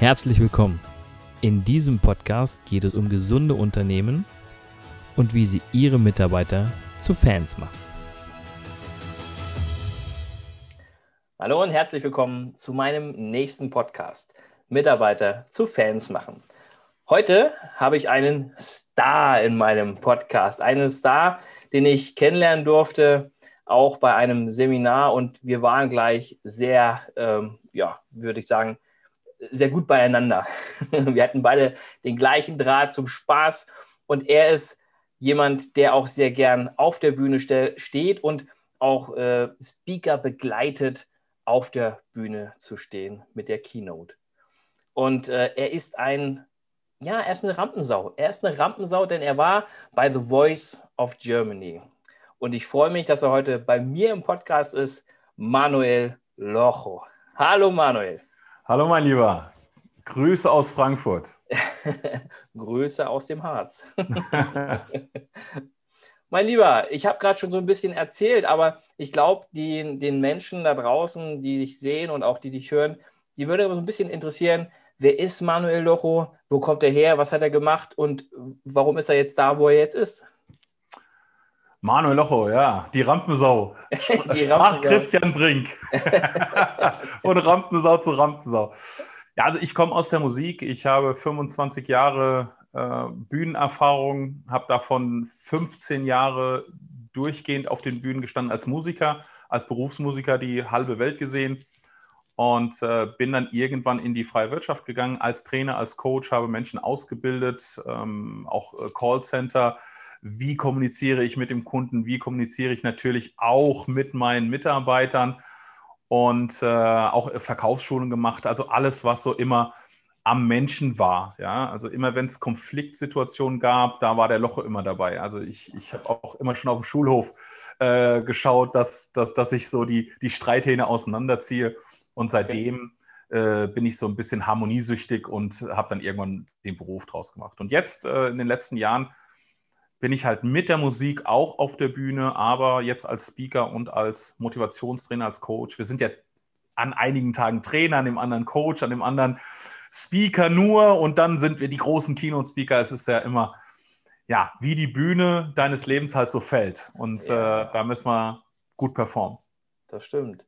Herzlich willkommen. In diesem Podcast geht es um gesunde Unternehmen und wie sie ihre Mitarbeiter zu Fans machen. Hallo und herzlich willkommen zu meinem nächsten Podcast. Mitarbeiter zu Fans machen. Heute habe ich einen Star in meinem Podcast. Einen Star, den ich kennenlernen durfte, auch bei einem Seminar. Und wir waren gleich sehr, ähm, ja, würde ich sagen, sehr gut beieinander. Wir hatten beide den gleichen Draht zum Spaß. Und er ist jemand, der auch sehr gern auf der Bühne steht und auch äh, Speaker begleitet auf der Bühne zu stehen mit der Keynote. Und äh, er ist ein, ja, er ist eine Rampensau. Er ist eine Rampensau, denn er war bei The Voice of Germany. Und ich freue mich, dass er heute bei mir im Podcast ist, Manuel Locho. Hallo Manuel. Hallo mein Lieber. Grüße aus Frankfurt. Grüße aus dem Harz. Mein Lieber, ich habe gerade schon so ein bisschen erzählt, aber ich glaube, den Menschen da draußen, die dich sehen und auch die dich hören, die würde so ein bisschen interessieren, wer ist Manuel Locho, wo kommt er her, was hat er gemacht und warum ist er jetzt da, wo er jetzt ist? Manuel Locho, ja, die Rampensau. die Rampensau. Ach, Christian Brink. und Rampensau zu Rampensau. Ja, also ich komme aus der Musik. Ich habe 25 Jahre äh, Bühnenerfahrung, habe davon 15 Jahre durchgehend auf den Bühnen gestanden als Musiker, als Berufsmusiker die halbe Welt gesehen und äh, bin dann irgendwann in die freie Wirtschaft gegangen als Trainer, als Coach, habe Menschen ausgebildet, ähm, auch äh, Callcenter. Wie kommuniziere ich mit dem Kunden? Wie kommuniziere ich natürlich auch mit meinen Mitarbeitern? Und äh, auch Verkaufsschulungen gemacht. Also alles, was so immer am Menschen war. Ja? Also immer, wenn es Konfliktsituationen gab, da war der Loche immer dabei. Also ich, ich habe auch immer schon auf dem Schulhof äh, geschaut, dass, dass, dass ich so die, die Streithähne auseinanderziehe. Und seitdem äh, bin ich so ein bisschen harmoniesüchtig und habe dann irgendwann den Beruf draus gemacht. Und jetzt äh, in den letzten Jahren bin ich halt mit der Musik auch auf der Bühne, aber jetzt als Speaker und als Motivationstrainer, als Coach. Wir sind ja an einigen Tagen Trainer, an dem anderen Coach, an dem anderen Speaker nur und dann sind wir die großen Keynote-Speaker. Es ist ja immer, ja, wie die Bühne deines Lebens halt so fällt. Und ja. äh, da müssen wir gut performen. Das stimmt.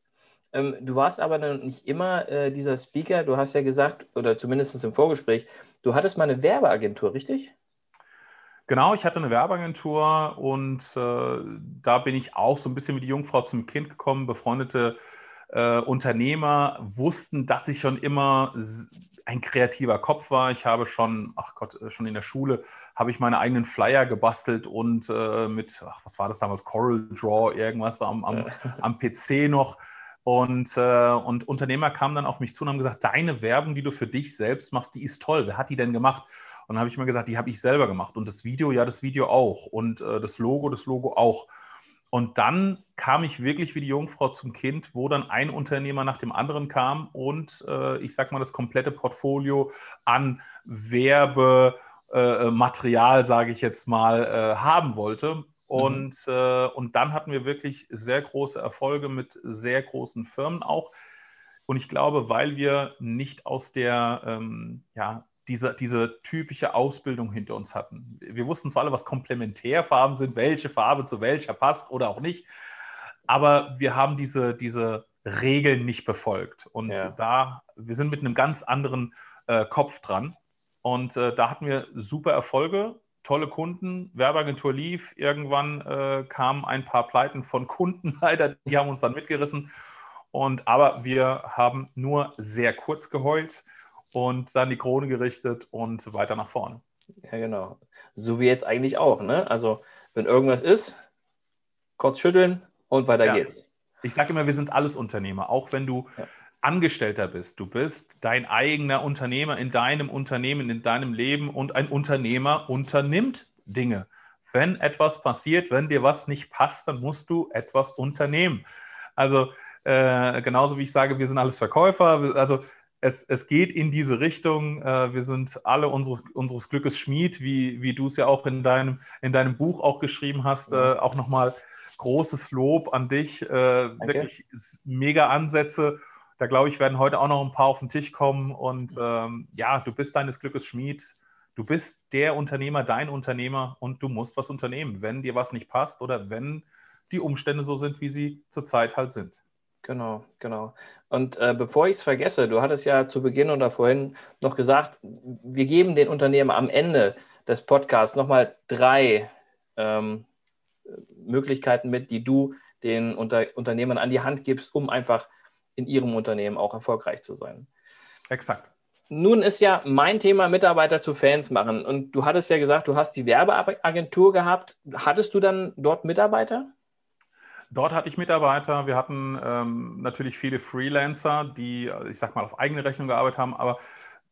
Ähm, du warst aber nicht immer äh, dieser Speaker. Du hast ja gesagt, oder zumindest im Vorgespräch, du hattest mal eine Werbeagentur, richtig? Genau, ich hatte eine Werbeagentur und äh, da bin ich auch so ein bisschen wie die Jungfrau zum Kind gekommen. Befreundete äh, Unternehmer wussten, dass ich schon immer ein kreativer Kopf war. Ich habe schon, ach Gott, äh, schon in der Schule habe ich meine eigenen Flyer gebastelt und äh, mit, ach, was war das damals, Coral Draw, irgendwas am, am, am PC noch. Und, äh, und Unternehmer kamen dann auf mich zu und haben gesagt, deine Werbung, die du für dich selbst machst, die ist toll. Wer hat die denn gemacht? Und dann habe ich mir gesagt, die habe ich selber gemacht. Und das Video, ja, das Video auch. Und äh, das Logo, das Logo auch. Und dann kam ich wirklich wie die Jungfrau zum Kind, wo dann ein Unternehmer nach dem anderen kam und äh, ich sag mal das komplette Portfolio an Werbematerial, äh, sage ich jetzt mal, äh, haben wollte. Und, mhm. Und dann hatten wir wirklich sehr große Erfolge mit sehr großen Firmen auch. Und ich glaube, weil wir nicht aus der ähm, ja, diese, diese typische Ausbildung hinter uns hatten. Wir wussten zwar alle, was Komplementärfarben sind, welche Farbe zu welcher passt oder auch nicht, aber wir haben diese, diese Regeln nicht befolgt. Und ja. da, wir sind mit einem ganz anderen äh, Kopf dran. Und äh, da hatten wir super Erfolge, tolle Kunden, Werbeagentur lief. Irgendwann äh, kamen ein paar Pleiten von Kunden leider, die haben uns dann mitgerissen. Und aber wir haben nur sehr kurz geheult und dann die Krone gerichtet und weiter nach vorne. Ja, genau. So wie jetzt eigentlich auch, ne? Also, wenn irgendwas ist, kurz schütteln und weiter ja. geht's. Ich sage immer, wir sind alles Unternehmer, auch wenn du ja. Angestellter bist. Du bist dein eigener Unternehmer in deinem Unternehmen, in deinem Leben und ein Unternehmer unternimmt Dinge. Wenn etwas passiert, wenn dir was nicht passt, dann musst du etwas unternehmen. Also äh, genauso wie ich sage, wir sind alles Verkäufer. Also es, es geht in diese Richtung. Äh, wir sind alle unsere, unseres Glückes Schmied, wie, wie du es ja auch in deinem, in deinem Buch auch geschrieben hast. Äh, auch nochmal großes Lob an dich. Äh, wirklich mega Ansätze. Da glaube ich, werden heute auch noch ein paar auf den Tisch kommen. Und ähm, ja, du bist deines Glückes Schmied. Du bist der Unternehmer, dein Unternehmer und du musst was unternehmen, wenn dir was nicht passt oder wenn die Umstände so sind, wie sie zurzeit halt sind. Genau, genau. Und äh, bevor ich es vergesse, du hattest ja zu Beginn oder vorhin noch gesagt, wir geben den Unternehmen am Ende des Podcasts nochmal drei ähm, Möglichkeiten mit, die du den Unter Unternehmern an die Hand gibst, um einfach in ihrem Unternehmen auch erfolgreich zu sein. Exakt. Nun ist ja mein Thema Mitarbeiter zu Fans machen. Und du hattest ja gesagt, du hast die Werbeagentur gehabt. Hattest du dann dort Mitarbeiter? Dort hatte ich Mitarbeiter. Wir hatten ähm, natürlich viele Freelancer, die, ich sag mal, auf eigene Rechnung gearbeitet haben, aber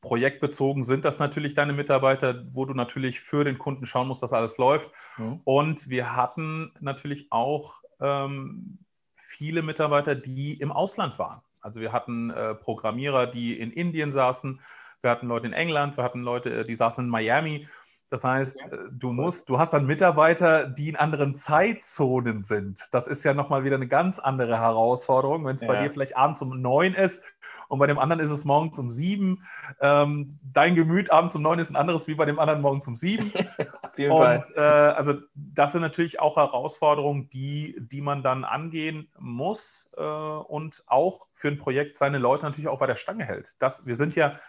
projektbezogen sind das natürlich deine Mitarbeiter, wo du natürlich für den Kunden schauen musst, dass alles läuft. Mhm. Und wir hatten natürlich auch ähm, viele Mitarbeiter, die im Ausland waren. Also wir hatten äh, Programmierer, die in Indien saßen, wir hatten Leute in England, wir hatten Leute, äh, die saßen in Miami. Das heißt, äh, du musst, du hast dann Mitarbeiter, die in anderen Zeitzonen sind. Das ist ja nochmal wieder eine ganz andere Herausforderung, wenn es ja. bei dir vielleicht abends um neun ist und bei dem anderen ist es morgens um sieben. Ähm, dein Gemüt abends um neun ist ein anderes wie bei dem anderen morgens um sieben. Auf jeden und. Äh, also das sind natürlich auch Herausforderungen, die, die man dann angehen muss äh, und auch für ein Projekt seine Leute natürlich auch bei der Stange hält. Das, wir sind ja,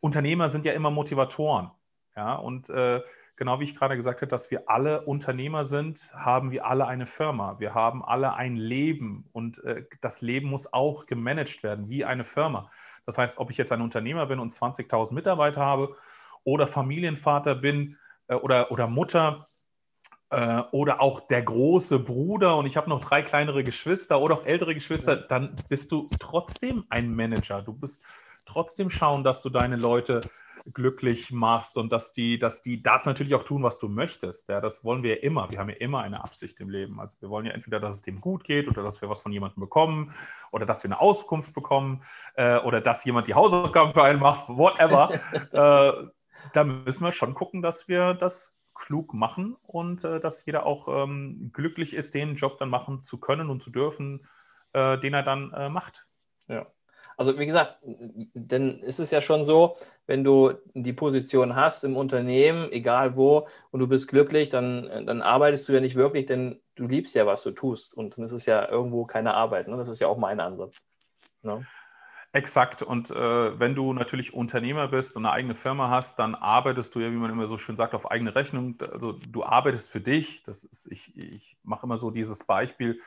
Unternehmer sind ja immer Motivatoren. Ja, und äh, genau wie ich gerade gesagt habe, dass wir alle Unternehmer sind, haben wir alle eine Firma. Wir haben alle ein Leben und äh, das Leben muss auch gemanagt werden wie eine Firma. Das heißt, ob ich jetzt ein Unternehmer bin und 20.000 Mitarbeiter habe oder Familienvater bin äh, oder, oder Mutter äh, oder auch der große Bruder und ich habe noch drei kleinere Geschwister oder auch ältere Geschwister, dann bist du trotzdem ein Manager. Du bist trotzdem schauen, dass du deine Leute glücklich machst und dass die, dass die das natürlich auch tun, was du möchtest. Ja, das wollen wir ja immer. Wir haben ja immer eine Absicht im Leben. Also wir wollen ja entweder, dass es dem gut geht oder dass wir was von jemandem bekommen oder dass wir eine Auskunft bekommen äh, oder dass jemand die Hausaufgaben für einen macht, whatever. äh, da müssen wir schon gucken, dass wir das klug machen und äh, dass jeder auch ähm, glücklich ist, den Job dann machen zu können und zu dürfen, äh, den er dann äh, macht. Ja. Also wie gesagt, dann ist es ja schon so, wenn du die Position hast im Unternehmen, egal wo, und du bist glücklich, dann, dann arbeitest du ja nicht wirklich, denn du liebst ja, was du tust. Und dann ist es ja irgendwo keine Arbeit. Ne? Das ist ja auch mein Ansatz. Ne? Exakt. Und äh, wenn du natürlich Unternehmer bist und eine eigene Firma hast, dann arbeitest du ja, wie man immer so schön sagt, auf eigene Rechnung. Also du arbeitest für dich. Das ist, ich, ich mache immer so dieses Beispiel.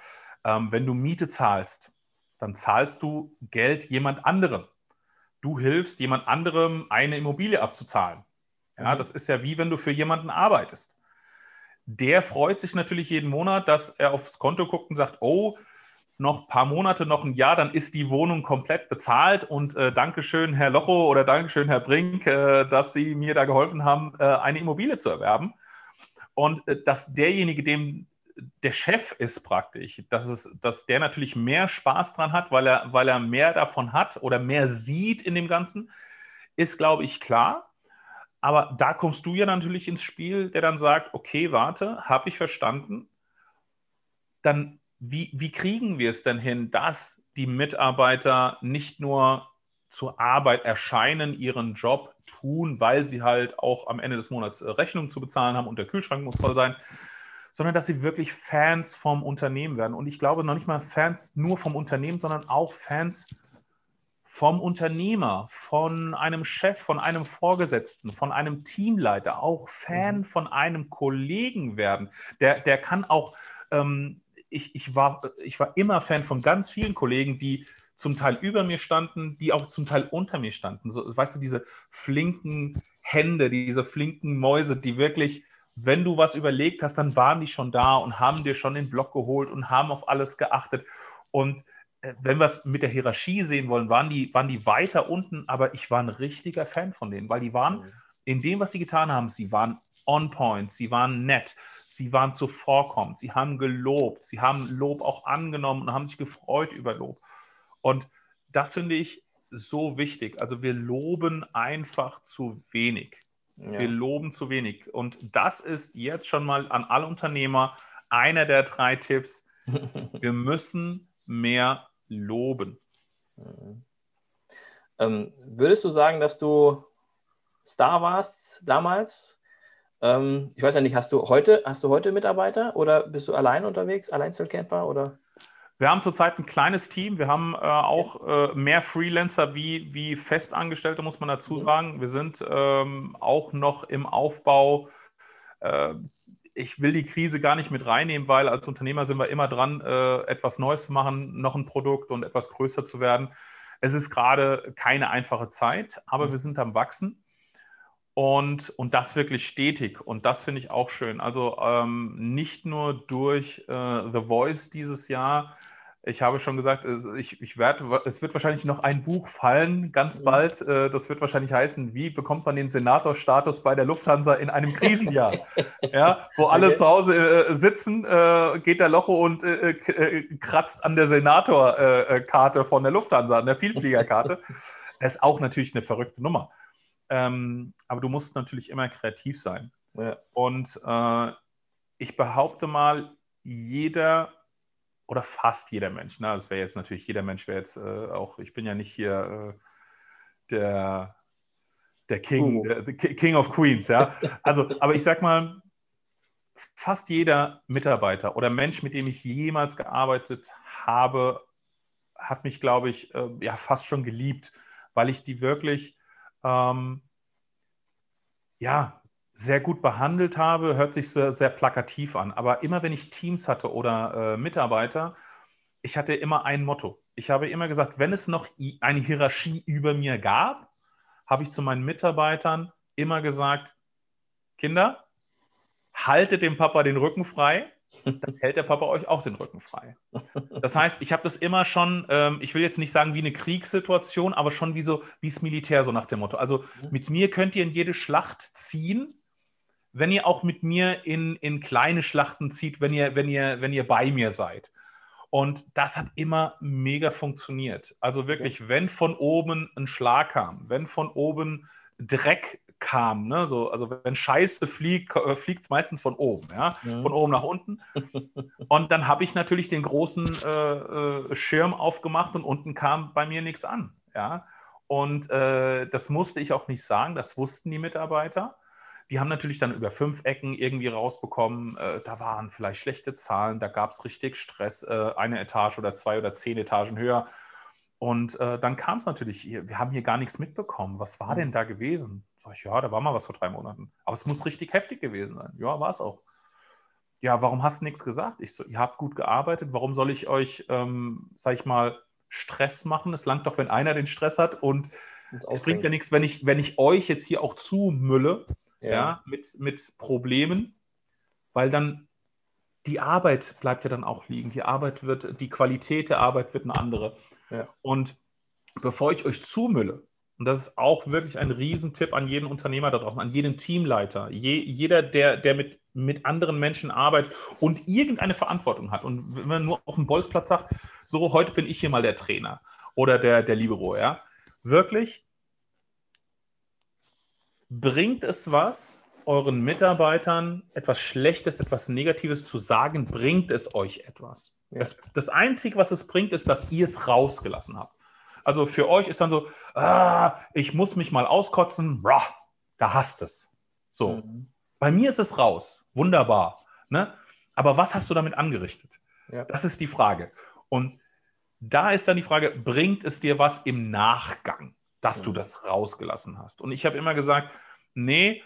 Ähm, wenn du Miete zahlst, dann zahlst du Geld jemand anderem. Du hilfst jemand anderem, eine Immobilie abzuzahlen. Ja, mhm. das ist ja wie wenn du für jemanden arbeitest. Der freut sich natürlich jeden Monat, dass er aufs Konto guckt und sagt, oh, noch ein paar Monate, noch ein Jahr, dann ist die Wohnung komplett bezahlt und äh, Dankeschön, Herr Locho oder Dankeschön, Herr Brink, äh, dass Sie mir da geholfen haben, äh, eine Immobilie zu erwerben. Und äh, dass derjenige, dem der Chef ist praktisch, dass, es, dass der natürlich mehr Spaß dran hat, weil er, weil er mehr davon hat oder mehr sieht in dem Ganzen, ist, glaube ich, klar. Aber da kommst du ja natürlich ins Spiel, der dann sagt, okay, warte, habe ich verstanden. Dann, wie, wie kriegen wir es denn hin, dass die Mitarbeiter nicht nur zur Arbeit erscheinen, ihren Job tun, weil sie halt auch am Ende des Monats äh, Rechnungen zu bezahlen haben und der Kühlschrank muss voll sein, sondern dass sie wirklich Fans vom Unternehmen werden. Und ich glaube noch nicht mal Fans nur vom Unternehmen, sondern auch Fans vom Unternehmer, von einem Chef, von einem Vorgesetzten, von einem Teamleiter, auch Fan mhm. von einem Kollegen werden. Der, der kann auch, ähm, ich, ich, war, ich war immer Fan von ganz vielen Kollegen, die zum Teil über mir standen, die auch zum Teil unter mir standen. So, weißt du, diese flinken Hände, diese flinken Mäuse, die wirklich wenn du was überlegt hast, dann waren die schon da und haben dir schon den Block geholt und haben auf alles geachtet. Und äh, wenn wir es mit der Hierarchie sehen wollen, waren die, waren die weiter unten, aber ich war ein richtiger Fan von denen, weil die waren mhm. in dem, was sie getan haben, sie waren on point, sie waren nett, sie waren zuvorkommend, sie haben gelobt, sie haben Lob auch angenommen und haben sich gefreut über Lob. Und das finde ich so wichtig. Also wir loben einfach zu wenig. Ja. Wir loben zu wenig. Und das ist jetzt schon mal an alle Unternehmer einer der drei Tipps. Wir müssen mehr loben. Mhm. Ähm, würdest du sagen, dass du Star warst damals? Ähm, ich weiß ja nicht, hast du heute, hast du heute Mitarbeiter oder bist du allein unterwegs, Alleinzelkämpfer oder? Wir haben zurzeit ein kleines Team. Wir haben äh, auch äh, mehr Freelancer wie, wie Festangestellte, muss man dazu mhm. sagen. Wir sind ähm, auch noch im Aufbau. Äh, ich will die Krise gar nicht mit reinnehmen, weil als Unternehmer sind wir immer dran, äh, etwas Neues zu machen, noch ein Produkt und etwas größer zu werden. Es ist gerade keine einfache Zeit, aber mhm. wir sind am Wachsen. Und, und das wirklich stetig. Und das finde ich auch schön. Also ähm, nicht nur durch äh, The Voice dieses Jahr. Ich habe schon gesagt, ich, ich werd, es wird wahrscheinlich noch ein Buch fallen, ganz mhm. bald. Äh, das wird wahrscheinlich heißen, wie bekommt man den Senatorstatus bei der Lufthansa in einem Krisenjahr? ja, wo alle okay. zu Hause äh, sitzen, äh, geht der Locho und kratzt an der Senatorkarte von der Lufthansa, an der Vielfliegerkarte. das ist auch natürlich eine verrückte Nummer. Ähm, aber du musst natürlich immer kreativ sein. Ja. Und äh, ich behaupte mal, jeder oder fast jeder Mensch, ne? das wäre jetzt natürlich, jeder Mensch wäre jetzt äh, auch, ich bin ja nicht hier äh, der, der King, uh. der, King of Queens, ja. Also, aber ich sag mal, fast jeder Mitarbeiter oder Mensch, mit dem ich jemals gearbeitet habe, hat mich, glaube ich, äh, ja fast schon geliebt, weil ich die wirklich ähm, ja, sehr gut behandelt habe, hört sich sehr, sehr plakativ an. Aber immer wenn ich Teams hatte oder äh, Mitarbeiter, ich hatte immer ein Motto. Ich habe immer gesagt, wenn es noch eine Hierarchie über mir gab, habe ich zu meinen Mitarbeitern immer gesagt, Kinder, haltet dem Papa den Rücken frei dann hält der Papa euch auch den Rücken frei. Das heißt, ich habe das immer schon, ähm, ich will jetzt nicht sagen wie eine Kriegssituation, aber schon wie so, wie es Militär, so nach dem Motto. Also mhm. mit mir könnt ihr in jede Schlacht ziehen, wenn ihr auch mit mir in, in kleine Schlachten zieht, wenn ihr, wenn, ihr, wenn ihr bei mir seid. Und das hat immer mega funktioniert. Also wirklich, wenn von oben ein Schlag kam, wenn von oben Dreck kam. Ne? So, also wenn Scheiße fliegt, äh, fliegt es meistens von oben, ja? ja? von oben nach unten. Und dann habe ich natürlich den großen äh, äh, Schirm aufgemacht und unten kam bei mir nichts an. Ja? Und äh, das musste ich auch nicht sagen, das wussten die Mitarbeiter. Die haben natürlich dann über fünf Ecken irgendwie rausbekommen, äh, da waren vielleicht schlechte Zahlen, da gab es richtig Stress, äh, eine Etage oder zwei oder zehn Etagen höher. Und äh, dann kam es natürlich, wir haben hier gar nichts mitbekommen. Was war denn mhm. da gewesen? Sag ich, ja, da war mal was vor drei Monaten. Aber es muss richtig heftig gewesen sein. Ja, war es auch. Ja, warum hast du nichts gesagt? Ich so, ihr habt gut gearbeitet. Warum soll ich euch, ähm, sag ich mal, Stress machen? Es langt doch, wenn einer den Stress hat. Und es bringt ja nichts, wenn ich, wenn ich euch jetzt hier auch zumülle, ja. ja, mit, mit Problemen, weil dann die Arbeit bleibt ja dann auch liegen. Die Arbeit wird, die Qualität der Arbeit wird eine andere. Ja. Und bevor ich euch zumülle, und das ist auch wirklich ein Riesentipp an jeden Unternehmer da draußen, an jeden Teamleiter, je, jeder, der, der mit, mit anderen Menschen arbeitet und irgendeine Verantwortung hat. Und wenn man nur auf dem Bolzplatz sagt, so, heute bin ich hier mal der Trainer oder der, der Libero, ja, wirklich bringt es was, euren Mitarbeitern etwas Schlechtes, etwas Negatives zu sagen, bringt es euch etwas. Ja. Das, das Einzige, was es bringt, ist, dass ihr es rausgelassen habt. Also für euch ist dann so, ah, ich muss mich mal auskotzen, brah, da hast es. So. Mhm. Bei mir ist es raus. Wunderbar. Ne? Aber was hast du damit angerichtet? Ja. Das ist die Frage. Und da ist dann die Frage, bringt es dir was im Nachgang, dass mhm. du das rausgelassen hast? Und ich habe immer gesagt, nee,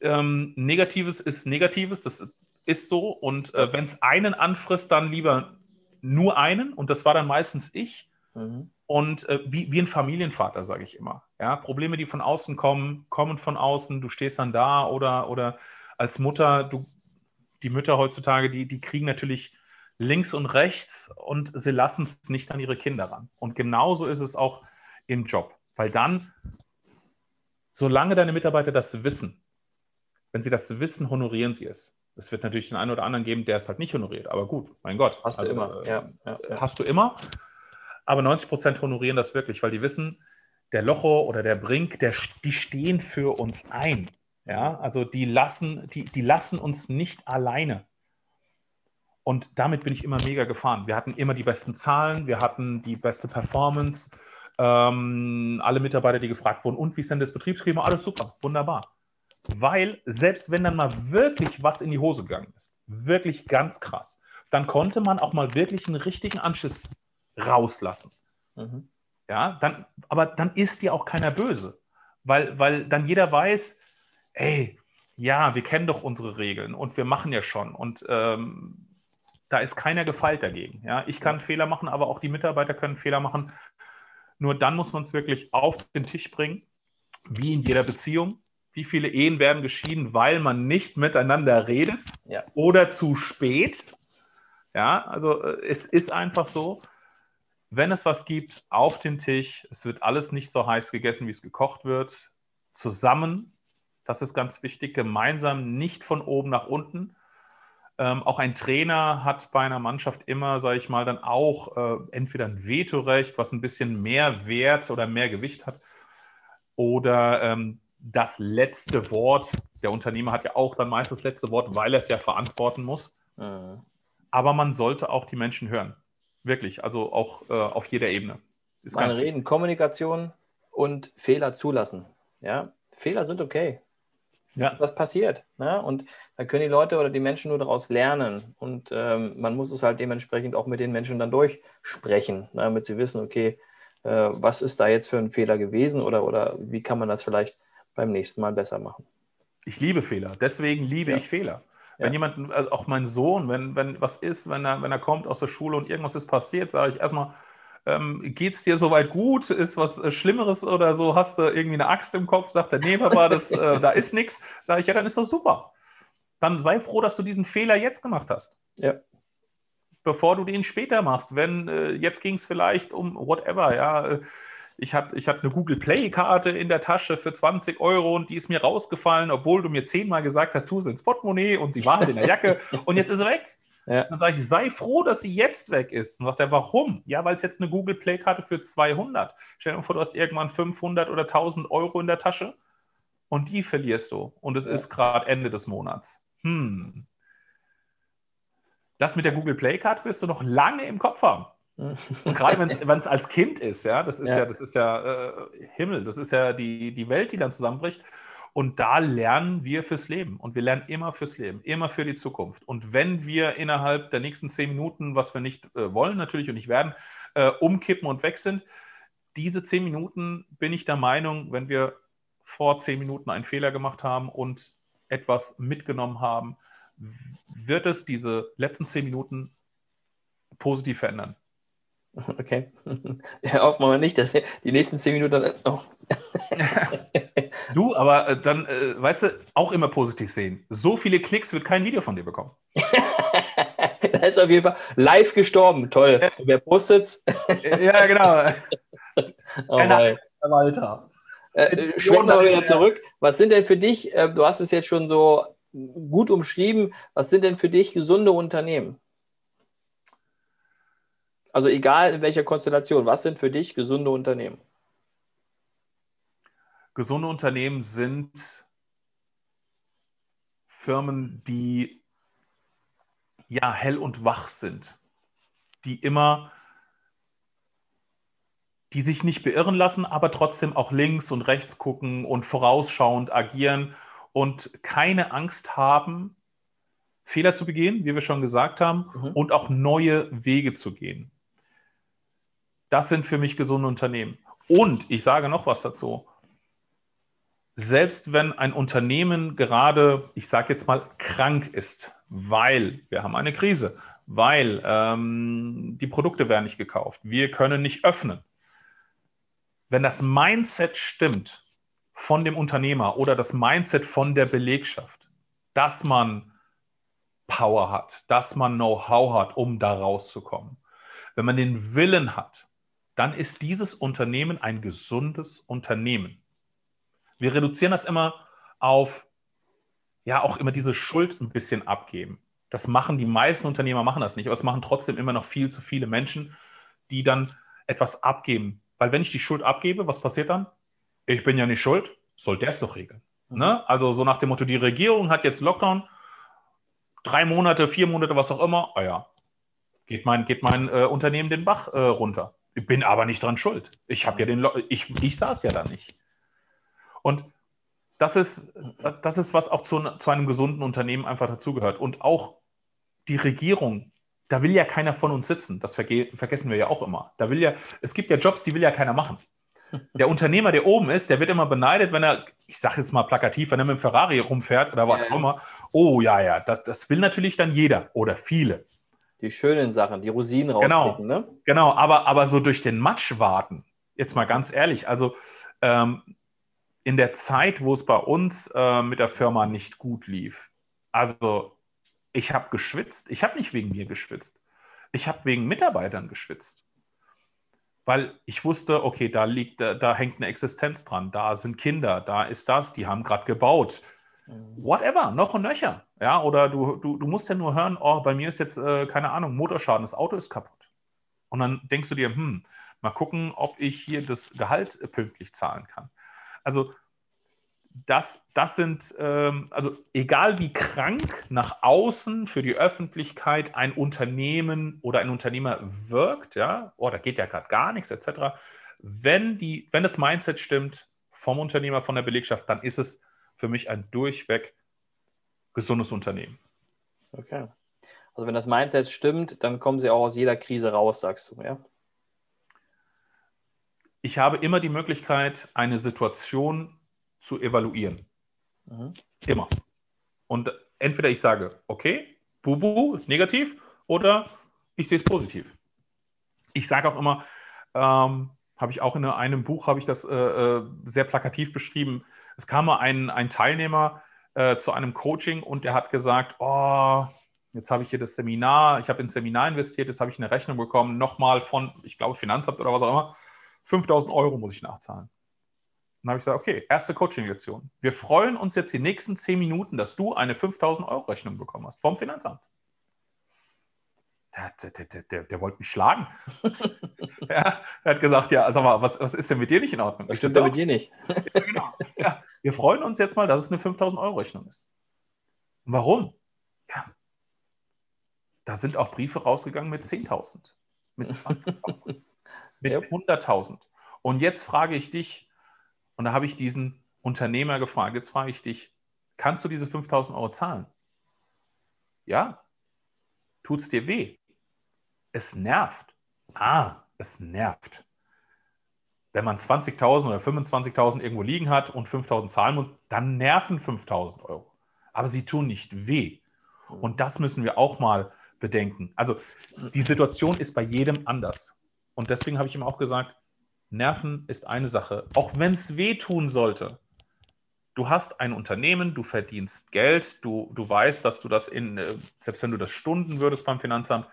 ähm, Negatives ist Negatives, das ist so. Und äh, wenn es einen anfrisst, dann lieber nur einen. Und das war dann meistens ich. Mhm. Und äh, wie, wie ein Familienvater, sage ich immer. Ja, Probleme, die von außen kommen, kommen von außen. Du stehst dann da oder, oder als Mutter, du, die Mütter heutzutage, die, die kriegen natürlich links und rechts und sie lassen es nicht an ihre Kinder ran. Und genauso ist es auch im Job. Weil dann, solange deine Mitarbeiter das wissen, wenn sie das wissen, honorieren sie es. Es wird natürlich den einen oder anderen geben, der es halt nicht honoriert. Aber gut, mein Gott. Hast also, du immer. Äh, ja, ja, ja. Hast du immer. Aber 90 Prozent honorieren das wirklich, weil die wissen, der Locho oder der Brink, der, die stehen für uns ein. Ja, also die lassen, die, die lassen uns nicht alleine. Und damit bin ich immer mega gefahren. Wir hatten immer die besten Zahlen, wir hatten die beste Performance. Ähm, alle Mitarbeiter, die gefragt wurden, und wie ist denn das Betriebsklima? Alles super, wunderbar. Weil selbst wenn dann mal wirklich was in die Hose gegangen ist, wirklich ganz krass, dann konnte man auch mal wirklich einen richtigen Anschiss rauslassen. Mhm. Ja, dann, aber dann ist dir auch keiner böse, weil, weil dann jeder weiß, ey, ja, wir kennen doch unsere Regeln und wir machen ja schon und ähm, da ist keiner gefeilt dagegen. Ja, ich kann Fehler machen, aber auch die Mitarbeiter können Fehler machen. Nur dann muss man es wirklich auf den Tisch bringen, wie in jeder Beziehung. Wie viele Ehen werden geschieden, weil man nicht miteinander redet ja. oder zu spät? Ja, also äh, es ist einfach so, wenn es was gibt, auf den Tisch. Es wird alles nicht so heiß gegessen, wie es gekocht wird. Zusammen, das ist ganz wichtig, gemeinsam, nicht von oben nach unten. Ähm, auch ein Trainer hat bei einer Mannschaft immer, sage ich mal, dann auch äh, entweder ein Vetorecht, was ein bisschen mehr Wert oder mehr Gewicht hat, oder ähm, das letzte Wort. Der Unternehmer hat ja auch dann meist das letzte Wort, weil er es ja verantworten muss. Mhm. Aber man sollte auch die Menschen hören. Wirklich, also auch äh, auf jeder Ebene. Ist Man reden, wichtig. Kommunikation und Fehler zulassen. Ja, Fehler sind okay. Ja. Das passiert. Ne? Und da können die Leute oder die Menschen nur daraus lernen. Und ähm, man muss es halt dementsprechend auch mit den Menschen dann durchsprechen, ne? damit sie wissen, okay, äh, was ist da jetzt für ein Fehler gewesen oder, oder wie kann man das vielleicht beim nächsten Mal besser machen. Ich liebe Fehler. Deswegen liebe ja. ich Fehler. Wenn jemand, also auch mein Sohn, wenn, wenn was ist, wenn er, wenn er kommt aus der Schule und irgendwas ist passiert, sage ich erstmal, ähm, geht es dir soweit gut? Ist was äh, Schlimmeres oder so? Hast du irgendwie eine Axt im Kopf? Sagt er, nee, Papa, das, äh, da ist nichts. Sage ich, ja, dann ist doch super. Dann sei froh, dass du diesen Fehler jetzt gemacht hast. Ja. Bevor du den später machst. Wenn, äh, jetzt ging es vielleicht um whatever, ja. Ich hatte, ich hatte eine Google Play-Karte in der Tasche für 20 Euro und die ist mir rausgefallen, obwohl du mir zehnmal gesagt hast, tu sie ins Portemonnaie und sie war halt in der Jacke und jetzt ist sie weg. Ja. Dann sage ich, sei froh, dass sie jetzt weg ist. Und sagt er, warum? Ja, weil es jetzt eine Google Play-Karte für 200. Stell dir vor, du hast irgendwann 500 oder 1000 Euro in der Tasche und die verlierst du. Und es ja. ist gerade Ende des Monats. Hm. Das mit der Google Play-Karte wirst du noch lange im Kopf haben. Und gerade wenn es als Kind ist, ja, das ist ja, ja das ist ja äh, Himmel, das ist ja die, die Welt, die dann zusammenbricht. Und da lernen wir fürs Leben. Und wir lernen immer fürs Leben, immer für die Zukunft. Und wenn wir innerhalb der nächsten zehn Minuten, was wir nicht äh, wollen natürlich und nicht werden, äh, umkippen und weg sind, diese zehn Minuten bin ich der Meinung, wenn wir vor zehn Minuten einen Fehler gemacht haben und etwas mitgenommen haben, wird es diese letzten zehn Minuten positiv verändern. Okay. Ja, hoffen wir mal nicht, dass die nächsten zehn Minuten dann. Oh. du, aber äh, dann, äh, weißt du, auch immer positiv sehen. So viele Klicks wird kein Video von dir bekommen. da ist auf jeden Fall live gestorben. Toll. Ja. Wer postet's? ja, genau. oh, Walter. Äh, schwenken wir wieder zurück. Was sind denn für dich, äh, du hast es jetzt schon so gut umschrieben, was sind denn für dich gesunde Unternehmen? Also egal in welcher Konstellation, was sind für dich gesunde Unternehmen? Gesunde Unternehmen sind Firmen, die ja hell und wach sind, die immer, die sich nicht beirren lassen, aber trotzdem auch links und rechts gucken und vorausschauend agieren und keine Angst haben, Fehler zu begehen, wie wir schon gesagt haben, mhm. und auch neue Wege zu gehen. Das sind für mich gesunde Unternehmen. Und ich sage noch was dazu. Selbst wenn ein Unternehmen gerade, ich sage jetzt mal, krank ist, weil wir haben eine Krise, weil ähm, die Produkte werden nicht gekauft, wir können nicht öffnen. Wenn das Mindset stimmt von dem Unternehmer oder das Mindset von der Belegschaft, dass man Power hat, dass man Know-how hat, um da rauszukommen, wenn man den Willen hat, dann ist dieses Unternehmen ein gesundes Unternehmen. Wir reduzieren das immer auf, ja, auch immer diese Schuld ein bisschen abgeben. Das machen die meisten Unternehmer, machen das nicht, aber es machen trotzdem immer noch viel zu viele Menschen, die dann etwas abgeben. Weil wenn ich die Schuld abgebe, was passiert dann? Ich bin ja nicht schuld, soll der es doch regeln. Mhm. Ne? Also so nach dem Motto, die Regierung hat jetzt Lockdown, drei Monate, vier Monate, was auch immer, ah ja, geht mein, geht mein äh, Unternehmen den Bach äh, runter. Ich bin aber nicht dran schuld. Ich habe ja den, ich, ich saß ja da nicht. Und das ist, das ist, was auch zu, zu einem gesunden Unternehmen einfach dazugehört. Und auch die Regierung, da will ja keiner von uns sitzen. Das verge vergessen wir ja auch immer. Da will ja, es gibt ja Jobs, die will ja keiner machen. Der Unternehmer, der oben ist, der wird immer beneidet, wenn er, ich sage jetzt mal plakativ, wenn er mit dem Ferrari rumfährt oder was auch immer. Oh ja, ja, das, das will natürlich dann jeder oder viele. Die schönen Sachen, die Rosinen genau. rauspicken, genau, ne? Genau, aber, aber so durch den Matsch warten, jetzt mal ganz ehrlich, also ähm, in der Zeit, wo es bei uns äh, mit der Firma nicht gut lief, also ich habe geschwitzt, ich habe nicht wegen mir geschwitzt, ich habe wegen Mitarbeitern geschwitzt weil ich wusste, okay, da liegt, da, da, hängt eine Existenz dran, da sind Kinder, da ist das, die haben gerade gebaut. Mhm. Whatever, noch und nöcher. Ja, oder du, du, du musst ja nur hören, oh, bei mir ist jetzt, äh, keine Ahnung, Motorschaden, das Auto ist kaputt. Und dann denkst du dir, hm, mal gucken, ob ich hier das Gehalt pünktlich zahlen kann. Also das, das sind, ähm, also egal wie krank nach außen für die Öffentlichkeit ein Unternehmen oder ein Unternehmer wirkt, ja, oh, da geht ja gerade gar nichts, etc., wenn, die, wenn das Mindset stimmt vom Unternehmer, von der Belegschaft, dann ist es für mich ein durchweg gesundes Unternehmen. Okay. Also wenn das Mindset stimmt, dann kommen sie auch aus jeder Krise raus, sagst du, ja? Ich habe immer die Möglichkeit, eine Situation zu evaluieren. Mhm. Immer. Und entweder ich sage, okay, bubu, negativ, oder ich sehe es positiv. Ich sage auch immer, ähm, habe ich auch in einem Buch, habe ich das äh, äh, sehr plakativ beschrieben. Es kam mal ein, ein Teilnehmer äh, zu einem Coaching und der hat gesagt, oh, jetzt habe ich hier das Seminar, ich habe ins Seminar investiert, jetzt habe ich eine Rechnung bekommen, nochmal von, ich glaube, Finanzamt oder was auch immer, 5000 Euro muss ich nachzahlen. Dann habe ich gesagt, okay, erste Coaching-Lektion. Wir freuen uns jetzt die nächsten zehn Minuten, dass du eine 5000 Euro Rechnung bekommen hast vom Finanzamt. Der, der, der, der, der wollte mich schlagen. ja, er hat gesagt, ja, sag mal, was, was ist denn mit dir nicht in Ordnung? Was stimmt denn mit dir nicht? ja, genau. Wir freuen uns jetzt mal, dass es eine 5000 Euro Rechnung ist. Warum? Ja, da sind auch Briefe rausgegangen mit 10.000, mit 20.000, mit 100.000. Und jetzt frage ich dich, und da habe ich diesen Unternehmer gefragt, jetzt frage ich dich, kannst du diese 5000 Euro zahlen? Ja. Tut es dir weh? Es nervt. Ah, es nervt. Wenn man 20.000 oder 25.000 irgendwo liegen hat und 5.000 zahlen muss, dann nerven 5.000 Euro. Aber sie tun nicht weh. Und das müssen wir auch mal bedenken. Also die Situation ist bei jedem anders. Und deswegen habe ich ihm auch gesagt, Nerven ist eine Sache, auch wenn es weh tun sollte. Du hast ein Unternehmen, du verdienst Geld, du, du weißt, dass du das in, äh, selbst wenn du das Stunden würdest beim Finanzamt,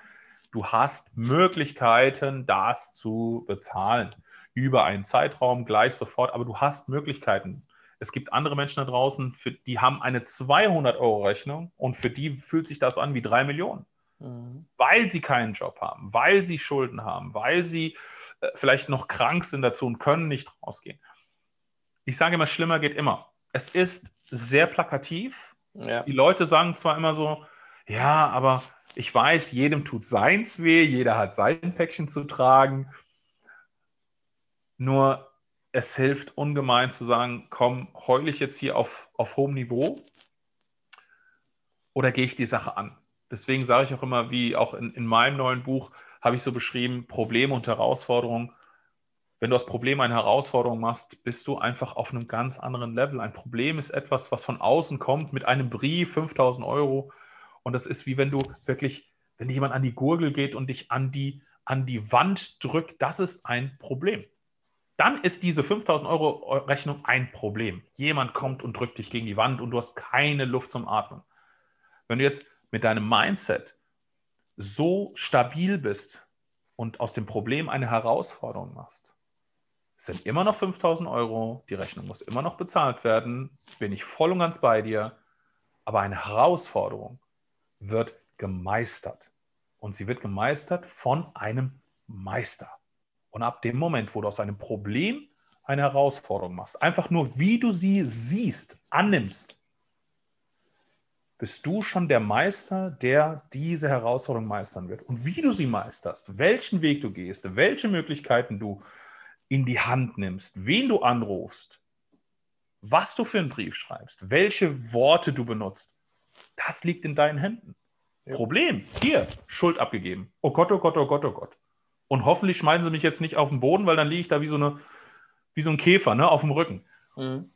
du hast Möglichkeiten, das zu bezahlen. Über einen Zeitraum gleich sofort, aber du hast Möglichkeiten. Es gibt andere Menschen da draußen, für, die haben eine 200-Euro-Rechnung und für die fühlt sich das an wie drei Millionen. Mhm. Weil sie keinen Job haben, weil sie Schulden haben, weil sie äh, vielleicht noch krank sind dazu und können nicht rausgehen. Ich sage immer, schlimmer geht immer. Es ist sehr plakativ. Ja. Die Leute sagen zwar immer so, ja, aber ich weiß, jedem tut seins weh, jeder hat sein Päckchen zu tragen. Nur es hilft ungemein zu sagen, komm, heule ich jetzt hier auf, auf hohem Niveau oder gehe ich die Sache an? Deswegen sage ich auch immer, wie auch in, in meinem neuen Buch, habe ich so beschrieben, Probleme und Herausforderungen. Wenn du aus Problem eine Herausforderung machst, bist du einfach auf einem ganz anderen Level. Ein Problem ist etwas, was von außen kommt mit einem Brief, 5000 Euro. Und das ist wie wenn du wirklich, wenn jemand an die Gurgel geht und dich an die, an die Wand drückt, das ist ein Problem. Dann ist diese 5000 Euro Rechnung ein Problem. Jemand kommt und drückt dich gegen die Wand und du hast keine Luft zum Atmen. Wenn du jetzt mit deinem Mindset so stabil bist und aus dem Problem eine Herausforderung machst, sind immer noch 5000 Euro, die Rechnung muss immer noch bezahlt werden, bin ich voll und ganz bei dir, aber eine Herausforderung wird gemeistert. Und sie wird gemeistert von einem Meister. Und ab dem Moment, wo du aus einem Problem eine Herausforderung machst, einfach nur wie du sie siehst, annimmst, bist du schon der Meister, der diese Herausforderung meistern wird. Und wie du sie meisterst, welchen Weg du gehst, welche Möglichkeiten du in die Hand nimmst, wen du anrufst, was du für einen Brief schreibst, welche Worte du benutzt, das liegt in deinen Händen. Ja. Problem, hier, Schuld abgegeben. Oh Gott, oh Gott, oh Gott, oh Gott. Und hoffentlich schmeißen sie mich jetzt nicht auf den Boden, weil dann liege ich da wie so, eine, wie so ein Käfer ne, auf dem Rücken. Mhm.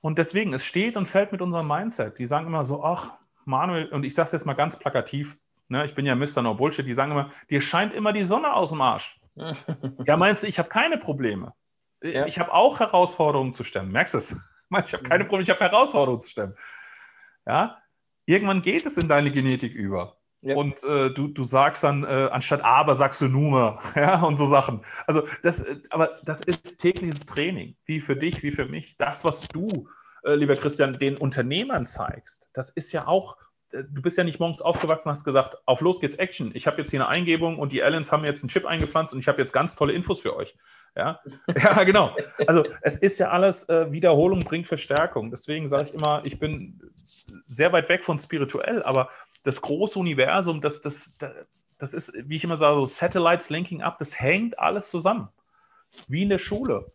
Und deswegen, es steht und fällt mit unserem Mindset. Die sagen immer so, ach, Manuel, und ich sage es jetzt mal ganz plakativ, ne, ich bin ja Mr. No Bullshit, die sagen immer, dir scheint immer die Sonne aus dem Arsch. ja, meinst du, ich habe keine Probleme. Ja. Ich habe auch Herausforderungen zu stemmen. Merkst du es? Meinst du, ich habe keine Probleme, ich habe Herausforderungen zu stemmen. Ja, irgendwann geht es in deine Genetik über. Ja. Und äh, du, du sagst dann, äh, anstatt aber sagst du nur, ja, und so Sachen. Also das, äh, aber das ist tägliches Training, wie für dich, wie für mich. Das, was du, äh, lieber Christian, den Unternehmern zeigst, das ist ja auch, äh, du bist ja nicht morgens aufgewachsen, hast gesagt, auf los geht's Action. Ich habe jetzt hier eine Eingebung und die Allens haben jetzt einen Chip eingepflanzt und ich habe jetzt ganz tolle Infos für euch. Ja, ja genau. Also es ist ja alles, äh, Wiederholung bringt Verstärkung. Deswegen sage ich immer, ich bin sehr weit weg von spirituell, aber das große Universum, das, das, das ist, wie ich immer sage, so Satellites linking up, das hängt alles zusammen. Wie in der Schule.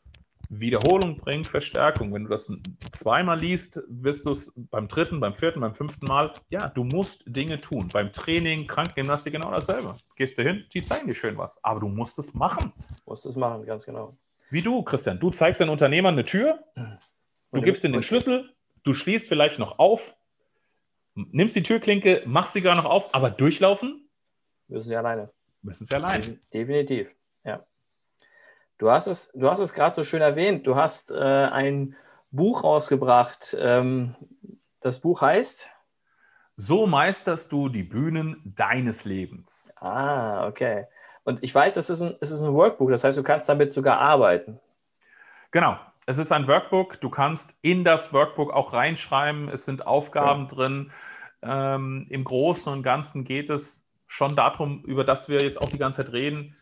Wiederholung bringt Verstärkung. Wenn du das zweimal liest, wirst du es beim dritten, beim vierten, beim fünften Mal, ja, du musst Dinge tun. Beim Training, Krankengymnastik genau dasselbe. Gehst du hin, die zeigen dir schön was, aber du musst es machen. Du musst es machen, ganz genau. Wie du, Christian, du zeigst den Unternehmern eine Tür, du gibst ihnen den Schlüssel, du schließt vielleicht noch auf, nimmst die Türklinke, machst sie gar noch auf, aber durchlaufen? Müssen sie alleine. Müssen sie alleine. Definitiv, ja. Du hast es, du hast es gerade so schön erwähnt. Du hast äh, ein Buch rausgebracht. Ähm, das Buch heißt? So meisterst du die Bühnen deines Lebens. Ah, okay. Und ich weiß, es ist ein, es ist ein Workbook, das heißt, du kannst damit sogar arbeiten. Genau, es ist ein Workbook. Du kannst in das Workbook auch reinschreiben. Es sind Aufgaben ja. drin. Ähm, Im Großen und Ganzen geht es schon darum, über das wir jetzt auch die ganze Zeit reden,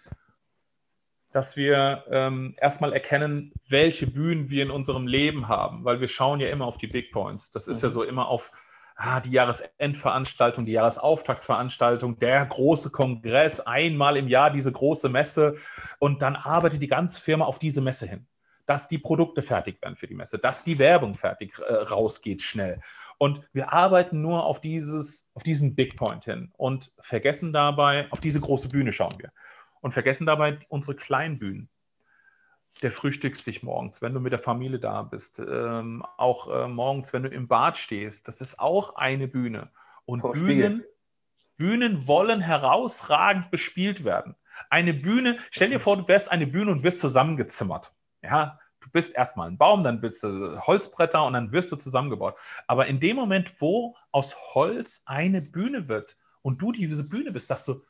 dass wir ähm, erstmal erkennen, welche Bühnen wir in unserem Leben haben, weil wir schauen ja immer auf die Big Points. Das ist mhm. ja so immer auf ah, die Jahresendveranstaltung, die Jahresauftaktveranstaltung, der große Kongress, einmal im Jahr diese große Messe und dann arbeitet die ganze Firma auf diese Messe hin dass die Produkte fertig werden für die Messe, dass die Werbung fertig äh, rausgeht schnell. Und wir arbeiten nur auf, dieses, auf diesen Big Point hin und vergessen dabei, auf diese große Bühne schauen wir und vergessen dabei unsere kleinen Bühnen. Der frühstückst dich morgens, wenn du mit der Familie da bist, ähm, auch äh, morgens, wenn du im Bad stehst, das ist auch eine Bühne. Und Bühnen, Bühnen wollen herausragend bespielt werden. Eine Bühne, stell dir vor, du wärst eine Bühne und wirst zusammengezimmert. Ja, du bist erstmal ein Baum, dann bist du Holzbretter und dann wirst du zusammengebaut. Aber in dem Moment, wo aus Holz eine Bühne wird und du diese Bühne bist, sagst du,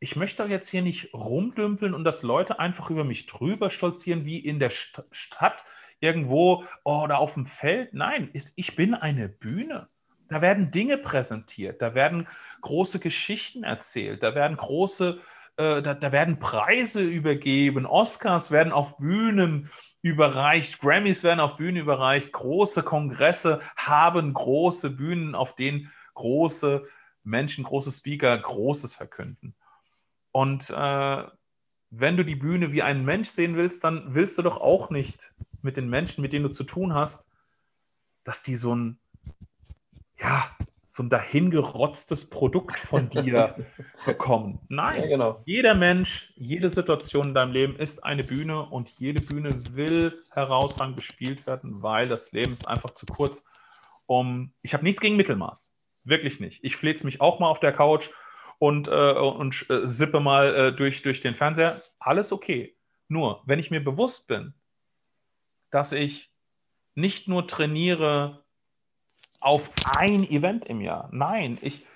ich möchte jetzt hier nicht rumdümpeln und dass Leute einfach über mich drüber stolzieren, wie in der St Stadt irgendwo oder auf dem Feld. Nein, ich bin eine Bühne. Da werden Dinge präsentiert, da werden große Geschichten erzählt, da werden große äh, da, da, werden Preise übergeben, Oscars werden auf Bühnen überreicht, Grammys werden auf Bühnen überreicht, große Kongresse haben große Bühnen, auf denen große Menschen, große Speaker Großes verkünden. Und äh, wenn du die Bühne wie ein Mensch sehen willst, dann willst du doch auch nicht mit den Menschen, mit denen du zu tun hast, dass die so ein, ja, so ein dahingerotztes Produkt von dir bekommen. Nein, ja, genau. jeder Mensch, jede Situation in deinem Leben ist eine Bühne und jede Bühne will herausragend bespielt werden, weil das Leben ist einfach zu kurz. Um, ich habe nichts gegen Mittelmaß, wirklich nicht. Ich flehe mich auch mal auf der Couch und, äh, und äh, sippe mal äh, durch, durch den Fernseher. Alles okay. Nur, wenn ich mir bewusst bin, dass ich nicht nur trainiere, auf ein Event im Jahr. Nein, ich,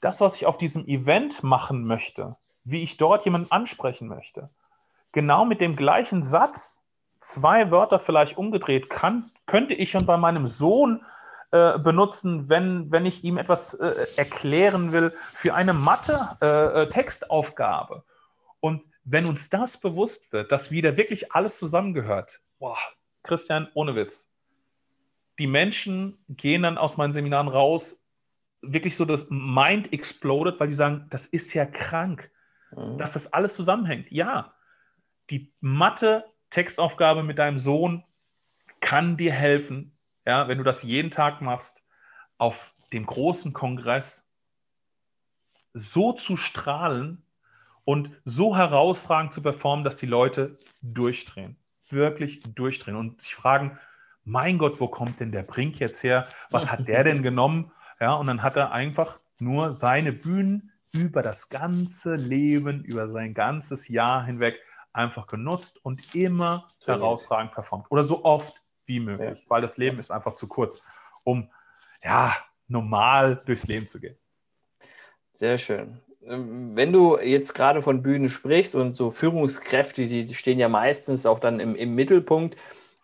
das, was ich auf diesem Event machen möchte, wie ich dort jemanden ansprechen möchte, genau mit dem gleichen Satz, zwei Wörter vielleicht umgedreht, kann, könnte ich schon bei meinem Sohn äh, benutzen, wenn, wenn ich ihm etwas äh, erklären will für eine Mathe-Textaufgabe. Äh, äh Und wenn uns das bewusst wird, dass wieder wirklich alles zusammengehört, boah, Christian, ohne Witz, die Menschen gehen dann aus meinen Seminaren raus wirklich so das Mind exploded, weil die sagen, das ist ja krank, mhm. dass das alles zusammenhängt. Ja, die Mathe-Textaufgabe mit deinem Sohn kann dir helfen, ja, wenn du das jeden Tag machst, auf dem großen Kongress so zu strahlen und so herausragend zu performen, dass die Leute durchdrehen, wirklich durchdrehen und sich fragen, mein Gott, wo kommt denn der Brink jetzt her? Was hat der denn genommen? Ja, und dann hat er einfach nur seine Bühnen über das ganze Leben, über sein ganzes Jahr hinweg einfach genutzt und immer herausragend performt. Oder so oft wie möglich, ja. weil das Leben ist einfach zu kurz, um ja, normal durchs Leben zu gehen. Sehr schön. Ähm, wenn du jetzt gerade von Bühnen sprichst und so Führungskräfte, die stehen ja meistens auch dann im, im Mittelpunkt.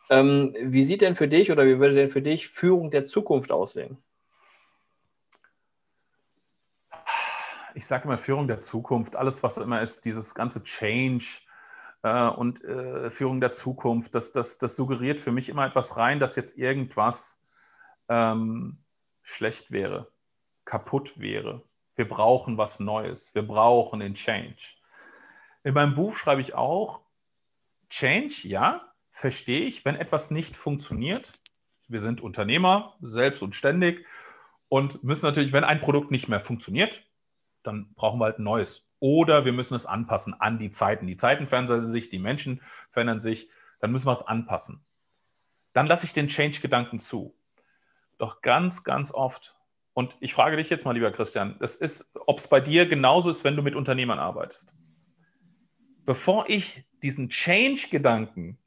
Ähm, wie sieht denn für dich oder wie würde denn für dich Führung der Zukunft aussehen? Ich sage immer Führung der Zukunft, alles was immer ist, dieses ganze Change äh, und äh, Führung der Zukunft, das, das, das suggeriert für mich immer etwas rein, dass jetzt irgendwas ähm, schlecht wäre, kaputt wäre. Wir brauchen was Neues. Wir brauchen den Change. In meinem Buch schreibe ich auch, Change, ja, verstehe ich, wenn etwas nicht funktioniert. Wir sind Unternehmer, selbst und ständig und müssen natürlich, wenn ein Produkt nicht mehr funktioniert, dann brauchen wir halt ein neues. Oder wir müssen es anpassen an die Zeiten. Die Zeiten verändern sich, die Menschen verändern sich, dann müssen wir es anpassen. Dann lasse ich den Change-Gedanken zu. Doch ganz, ganz oft und ich frage dich jetzt mal, lieber Christian, das ist, ob es bei dir genauso ist, wenn du mit Unternehmern arbeitest. Bevor ich diesen Change-Gedanken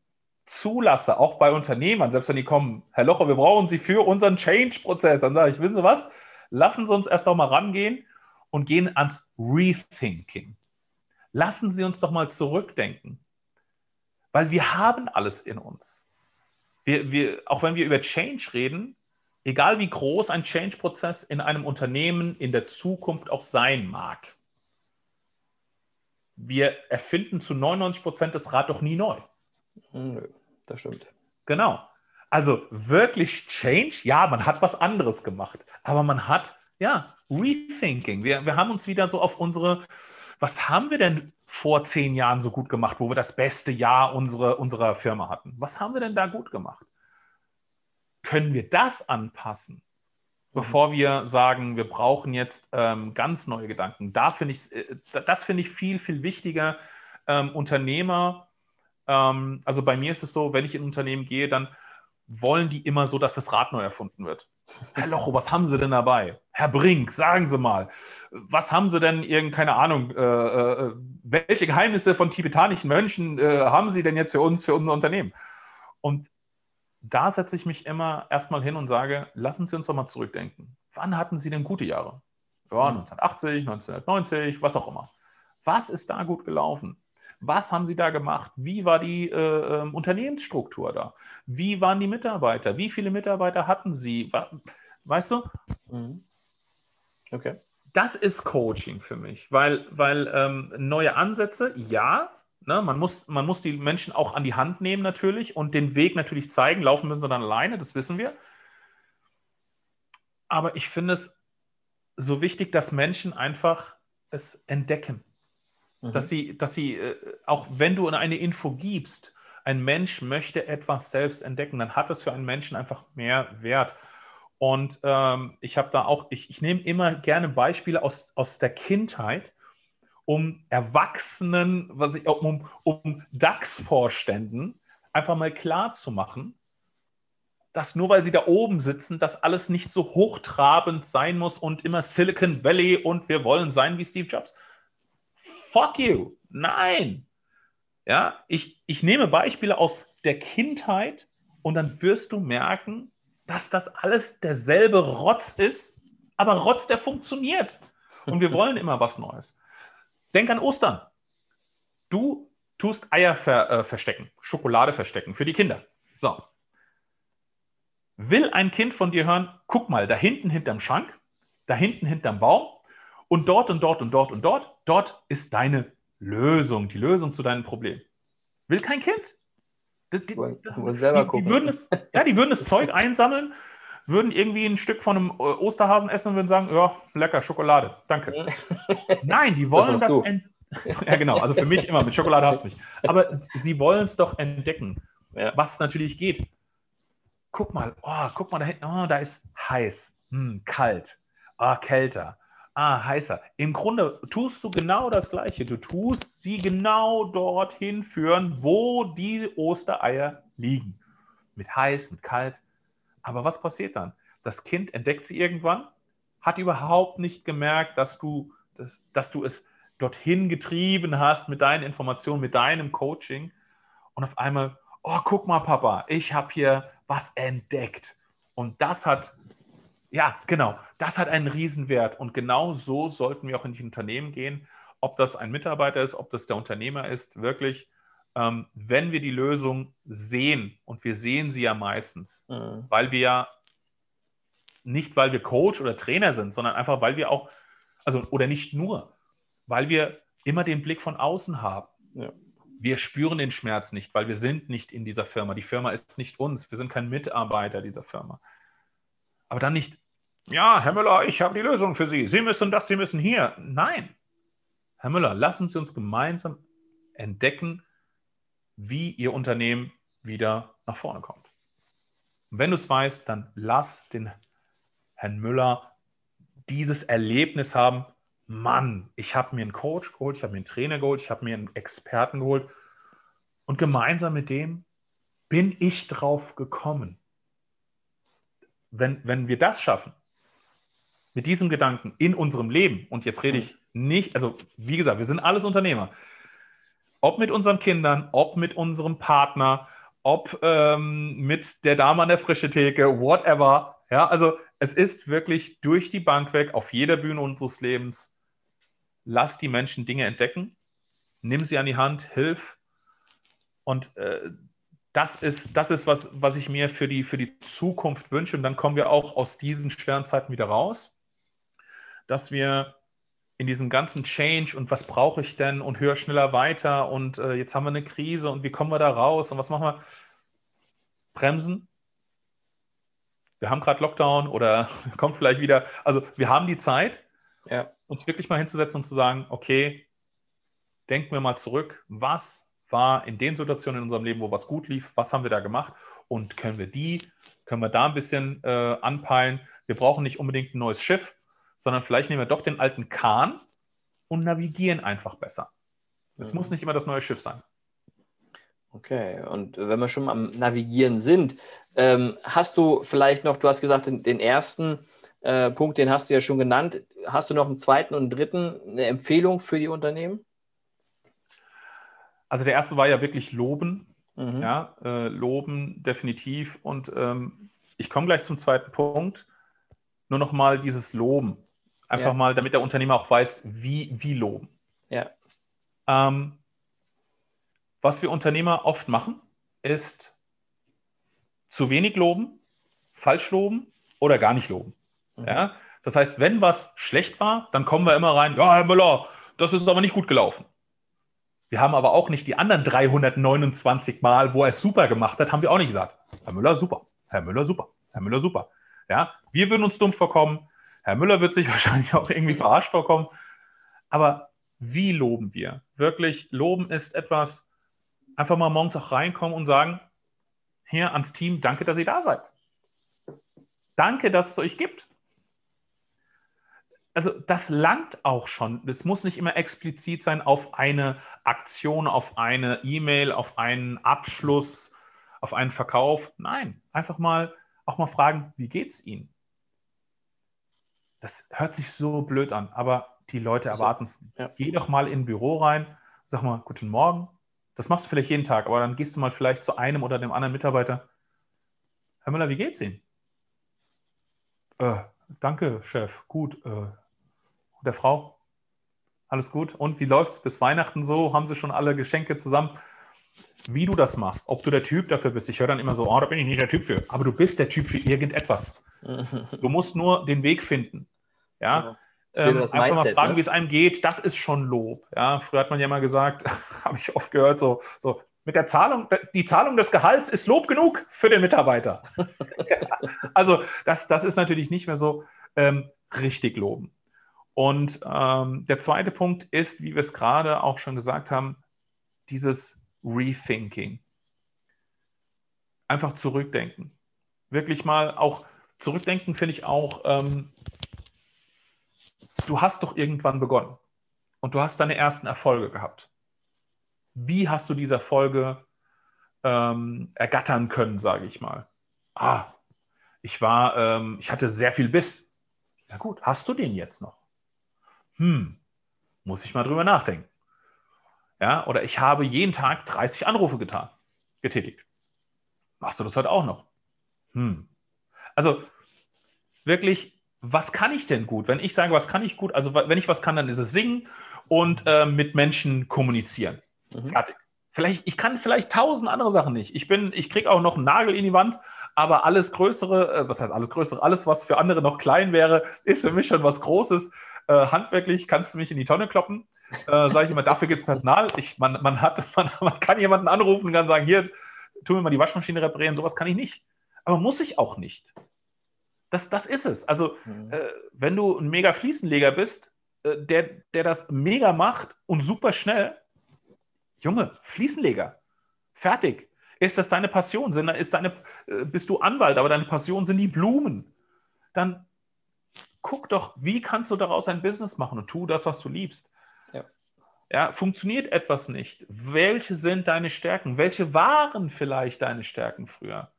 zulasse, auch bei Unternehmern, selbst wenn die kommen, Herr Locher, wir brauchen Sie für unseren Change-Prozess, dann sage ich, wissen Sie was? Lassen Sie uns erst noch mal rangehen und gehen ans Rethinking. Lassen Sie uns doch mal zurückdenken, weil wir haben alles in uns. Wir, wir, auch wenn wir über Change reden, egal wie groß ein Change-Prozess in einem Unternehmen in der Zukunft auch sein mag, wir erfinden zu 99 Prozent das Rad doch nie neu. Nö, das stimmt. Genau. Also wirklich Change, ja, man hat was anderes gemacht, aber man hat, ja, Rethinking. Wir, wir haben uns wieder so auf unsere, was haben wir denn vor zehn Jahren so gut gemacht, wo wir das beste Jahr unsere, unserer Firma hatten? Was haben wir denn da gut gemacht? können wir das anpassen, mhm. bevor wir sagen, wir brauchen jetzt ähm, ganz neue Gedanken. Da finde ich, äh, das finde ich viel, viel wichtiger. Ähm, Unternehmer, ähm, also bei mir ist es so, wenn ich in ein Unternehmen gehe, dann wollen die immer so, dass das Rad neu erfunden wird. Herr Locho, was haben Sie denn dabei? Herr Brink, sagen Sie mal, was haben Sie denn, irgend, keine Ahnung, äh, äh, welche Geheimnisse von tibetanischen Mönchen äh, haben Sie denn jetzt für uns, für unser Unternehmen? Und da setze ich mich immer erstmal hin und sage, lassen Sie uns doch mal zurückdenken. Wann hatten Sie denn gute Jahre? Ja, 1980, hm. 1990, was auch immer. Was ist da gut gelaufen? Was haben Sie da gemacht? Wie war die äh, ähm, Unternehmensstruktur da? Wie waren die Mitarbeiter? Wie viele Mitarbeiter hatten Sie? Weißt du? Mhm. Okay. Das ist Coaching für mich, weil, weil ähm, neue Ansätze, ja, Ne? Man, muss, man muss die Menschen auch an die Hand nehmen natürlich und den Weg natürlich zeigen. Laufen müssen sie dann alleine, das wissen wir. Aber ich finde es so wichtig, dass Menschen einfach es entdecken. Mhm. Dass sie, dass sie, äh, auch wenn du eine Info gibst, ein Mensch möchte etwas selbst entdecken, dann hat es für einen Menschen einfach mehr Wert. Und ähm, ich habe da auch, ich, ich nehme immer gerne Beispiele aus, aus der Kindheit, um Erwachsenen, was ich, um, um DAX-Vorständen einfach mal klar zu machen, dass nur weil sie da oben sitzen, das alles nicht so hochtrabend sein muss und immer Silicon Valley und wir wollen sein wie Steve Jobs. Fuck you. Nein. Ja, ich, ich nehme Beispiele aus der Kindheit und dann wirst du merken, dass das alles derselbe Rotz ist, aber Rotz, der funktioniert. Und wir wollen immer was Neues. Denk an Ostern. Du tust Eier ver, äh, verstecken, Schokolade verstecken für die Kinder. So. Will ein Kind von dir hören, guck mal, da hinten hinterm Schrank, da hinten hinterm Baum und dort und dort und dort und dort, dort ist deine Lösung, die Lösung zu deinem Problem. Will kein Kind? Die, die, die, selber gucken. Die würden, das, ja, die würden das Zeug einsammeln, würden irgendwie ein Stück von einem Osterhasen essen und würden sagen, ja, lecker, Schokolade, danke. Nein, die wollen das, das ja, genau. Also für mich immer, mit Schokolade hast du mich. Aber sie wollen es doch entdecken, ja. was natürlich geht. Guck mal, oh, guck mal da hinten, oh, da ist heiß, hm, kalt, oh, kälter, ah, heißer. Im Grunde tust du genau das Gleiche. Du tust sie genau dorthin führen, wo die Ostereier liegen. Mit heiß, mit kalt. Aber was passiert dann? Das Kind entdeckt sie irgendwann, hat überhaupt nicht gemerkt, dass du, dass, dass du es dorthin getrieben hast mit deinen Informationen, mit deinem Coaching. Und auf einmal, oh, guck mal, Papa, ich habe hier was entdeckt. Und das hat, ja, genau, das hat einen Riesenwert. Und genau so sollten wir auch in die Unternehmen gehen, ob das ein Mitarbeiter ist, ob das der Unternehmer ist, wirklich ähm, wenn wir die Lösung sehen, und wir sehen sie ja meistens, mhm. weil wir ja nicht, weil wir Coach oder Trainer sind, sondern einfach, weil wir auch, also oder nicht nur, weil wir immer den Blick von außen haben. Ja. Wir spüren den Schmerz nicht, weil wir sind nicht in dieser Firma. Die Firma ist nicht uns. Wir sind kein Mitarbeiter dieser Firma. Aber dann nicht, ja, Herr Müller, ich habe die Lösung für Sie. Sie müssen das, Sie müssen hier. Nein. Herr Müller, lassen Sie uns gemeinsam entdecken, wie Ihr Unternehmen wieder nach vorne kommt. Und wenn du es weißt, dann lass den Herrn Müller dieses Erlebnis haben, Mann, ich habe mir einen Coach geholt, ich habe mir einen Trainer geholt, ich habe mir einen Experten geholt und gemeinsam mit dem bin ich drauf gekommen. Wenn, wenn wir das schaffen, mit diesem Gedanken in unserem Leben, und jetzt rede ich nicht, also wie gesagt, wir sind alles Unternehmer, ob mit unseren Kindern, ob mit unserem Partner, ob ähm, mit der Dame an der frische Theke, whatever. Ja, also es ist wirklich durch die Bank weg auf jeder Bühne unseres Lebens. Lass die Menschen Dinge entdecken, nimm sie an die Hand, hilf. Und äh, das ist, das ist was, was ich mir für die, für die Zukunft wünsche. Und dann kommen wir auch aus diesen schweren Zeiten wieder raus, dass wir in diesem ganzen Change und was brauche ich denn und höher, schneller, weiter und äh, jetzt haben wir eine Krise und wie kommen wir da raus und was machen wir? Bremsen. Wir haben gerade Lockdown oder kommt vielleicht wieder. Also wir haben die Zeit, ja. uns wirklich mal hinzusetzen und zu sagen, okay, denken wir mal zurück, was war in den Situationen in unserem Leben, wo was gut lief, was haben wir da gemacht und können wir die, können wir da ein bisschen äh, anpeilen. Wir brauchen nicht unbedingt ein neues Schiff, sondern vielleicht nehmen wir doch den alten Kahn und navigieren einfach besser. Es mhm. muss nicht immer das neue Schiff sein. Okay, und wenn wir schon am Navigieren sind, ähm, hast du vielleicht noch, du hast gesagt, den, den ersten äh, Punkt, den hast du ja schon genannt. Hast du noch einen zweiten und einen dritten, eine Empfehlung für die Unternehmen? Also der erste war ja wirklich Loben. Mhm. Ja, äh, Loben definitiv. Und ähm, ich komme gleich zum zweiten Punkt. Nur noch mal dieses Loben. Einfach ja. mal, damit der Unternehmer auch weiß, wie, wie loben. Ja. Ähm, was wir Unternehmer oft machen, ist zu wenig loben, falsch loben oder gar nicht loben. Mhm. Ja? Das heißt, wenn was schlecht war, dann kommen wir immer rein, ja, Herr Müller, das ist aber nicht gut gelaufen. Wir haben aber auch nicht die anderen 329 Mal, wo er es super gemacht hat, haben wir auch nicht gesagt. Herr Müller, super. Herr Müller, super. Herr Müller, super. Ja, wir würden uns dumm vorkommen. Herr Müller wird sich wahrscheinlich auch irgendwie verarscht vorkommen. Aber wie loben wir? Wirklich, loben ist etwas, einfach mal morgens auch reinkommen und sagen, hier ans Team, danke, dass ihr da seid. Danke, dass es euch gibt. Also das langt auch schon. Es muss nicht immer explizit sein auf eine Aktion, auf eine E-Mail, auf einen Abschluss, auf einen Verkauf. Nein, einfach mal auch mal fragen, wie geht es Ihnen? Das hört sich so blöd an, aber die Leute erwarten es. Ja. Geh doch mal in ein Büro rein, sag mal, guten Morgen. Das machst du vielleicht jeden Tag, aber dann gehst du mal vielleicht zu einem oder dem anderen Mitarbeiter. Herr Müller, wie geht's Ihnen? Äh, danke, Chef. Gut. Äh, der Frau? Alles gut? Und wie läuft es bis Weihnachten so? Haben Sie schon alle Geschenke zusammen? Wie du das machst, ob du der Typ dafür bist. Ich höre dann immer so, oh, da bin ich nicht der Typ für. Aber du bist der Typ für irgendetwas. Du musst nur den Weg finden. Ja. ja. Ähm, einfach Mindset, mal fragen, ne? wie es einem geht, das ist schon Lob. Ja, früher hat man ja mal gesagt, habe ich oft gehört, so, so mit der Zahlung, die Zahlung des Gehalts ist Lob genug für den Mitarbeiter. ja, also das, das ist natürlich nicht mehr so ähm, richtig loben. Und ähm, der zweite Punkt ist, wie wir es gerade auch schon gesagt haben, dieses Rethinking. Einfach zurückdenken. Wirklich mal auch zurückdenken, finde ich auch, ähm, du hast doch irgendwann begonnen und du hast deine ersten Erfolge gehabt. Wie hast du diese Erfolge ähm, ergattern können, sage ich mal? Ah, ich war, ähm, ich hatte sehr viel Biss. Ja gut, hast du den jetzt noch? Hm, muss ich mal drüber nachdenken. Ja, oder ich habe jeden Tag 30 Anrufe getan, getätigt. Machst du das heute auch noch? Hm. Also wirklich, was kann ich denn gut? Wenn ich sage, was kann ich gut, also wenn ich was kann, dann ist es singen und äh, mit Menschen kommunizieren. Mhm. Fertig. Vielleicht, ich kann vielleicht tausend andere Sachen nicht. Ich bin, ich kriege auch noch einen Nagel in die Wand, aber alles Größere, äh, was heißt alles Größere, alles, was für andere noch klein wäre, ist für mich schon was Großes. Äh, handwerklich kannst du mich in die Tonne kloppen. Äh, Sage ich immer, dafür gibt es Personal. Ich, man, man, hat, man, man kann jemanden anrufen und kann sagen, hier, tu mir mal die Waschmaschine reparieren. Sowas kann ich nicht. Aber muss ich auch nicht. Das, das ist es. Also, mhm. äh, wenn du ein mega Fliesenleger bist, äh, der, der das mega macht und super schnell, Junge, Fliesenleger, fertig. Ist das deine Passion? Sind, ist deine, äh, bist du Anwalt, aber deine Passion sind die Blumen? Dann guck doch, wie kannst du daraus ein Business machen und tu das, was du liebst. Ja. ja. funktioniert etwas nicht? Welche sind deine Stärken? Welche waren vielleicht deine Stärken früher?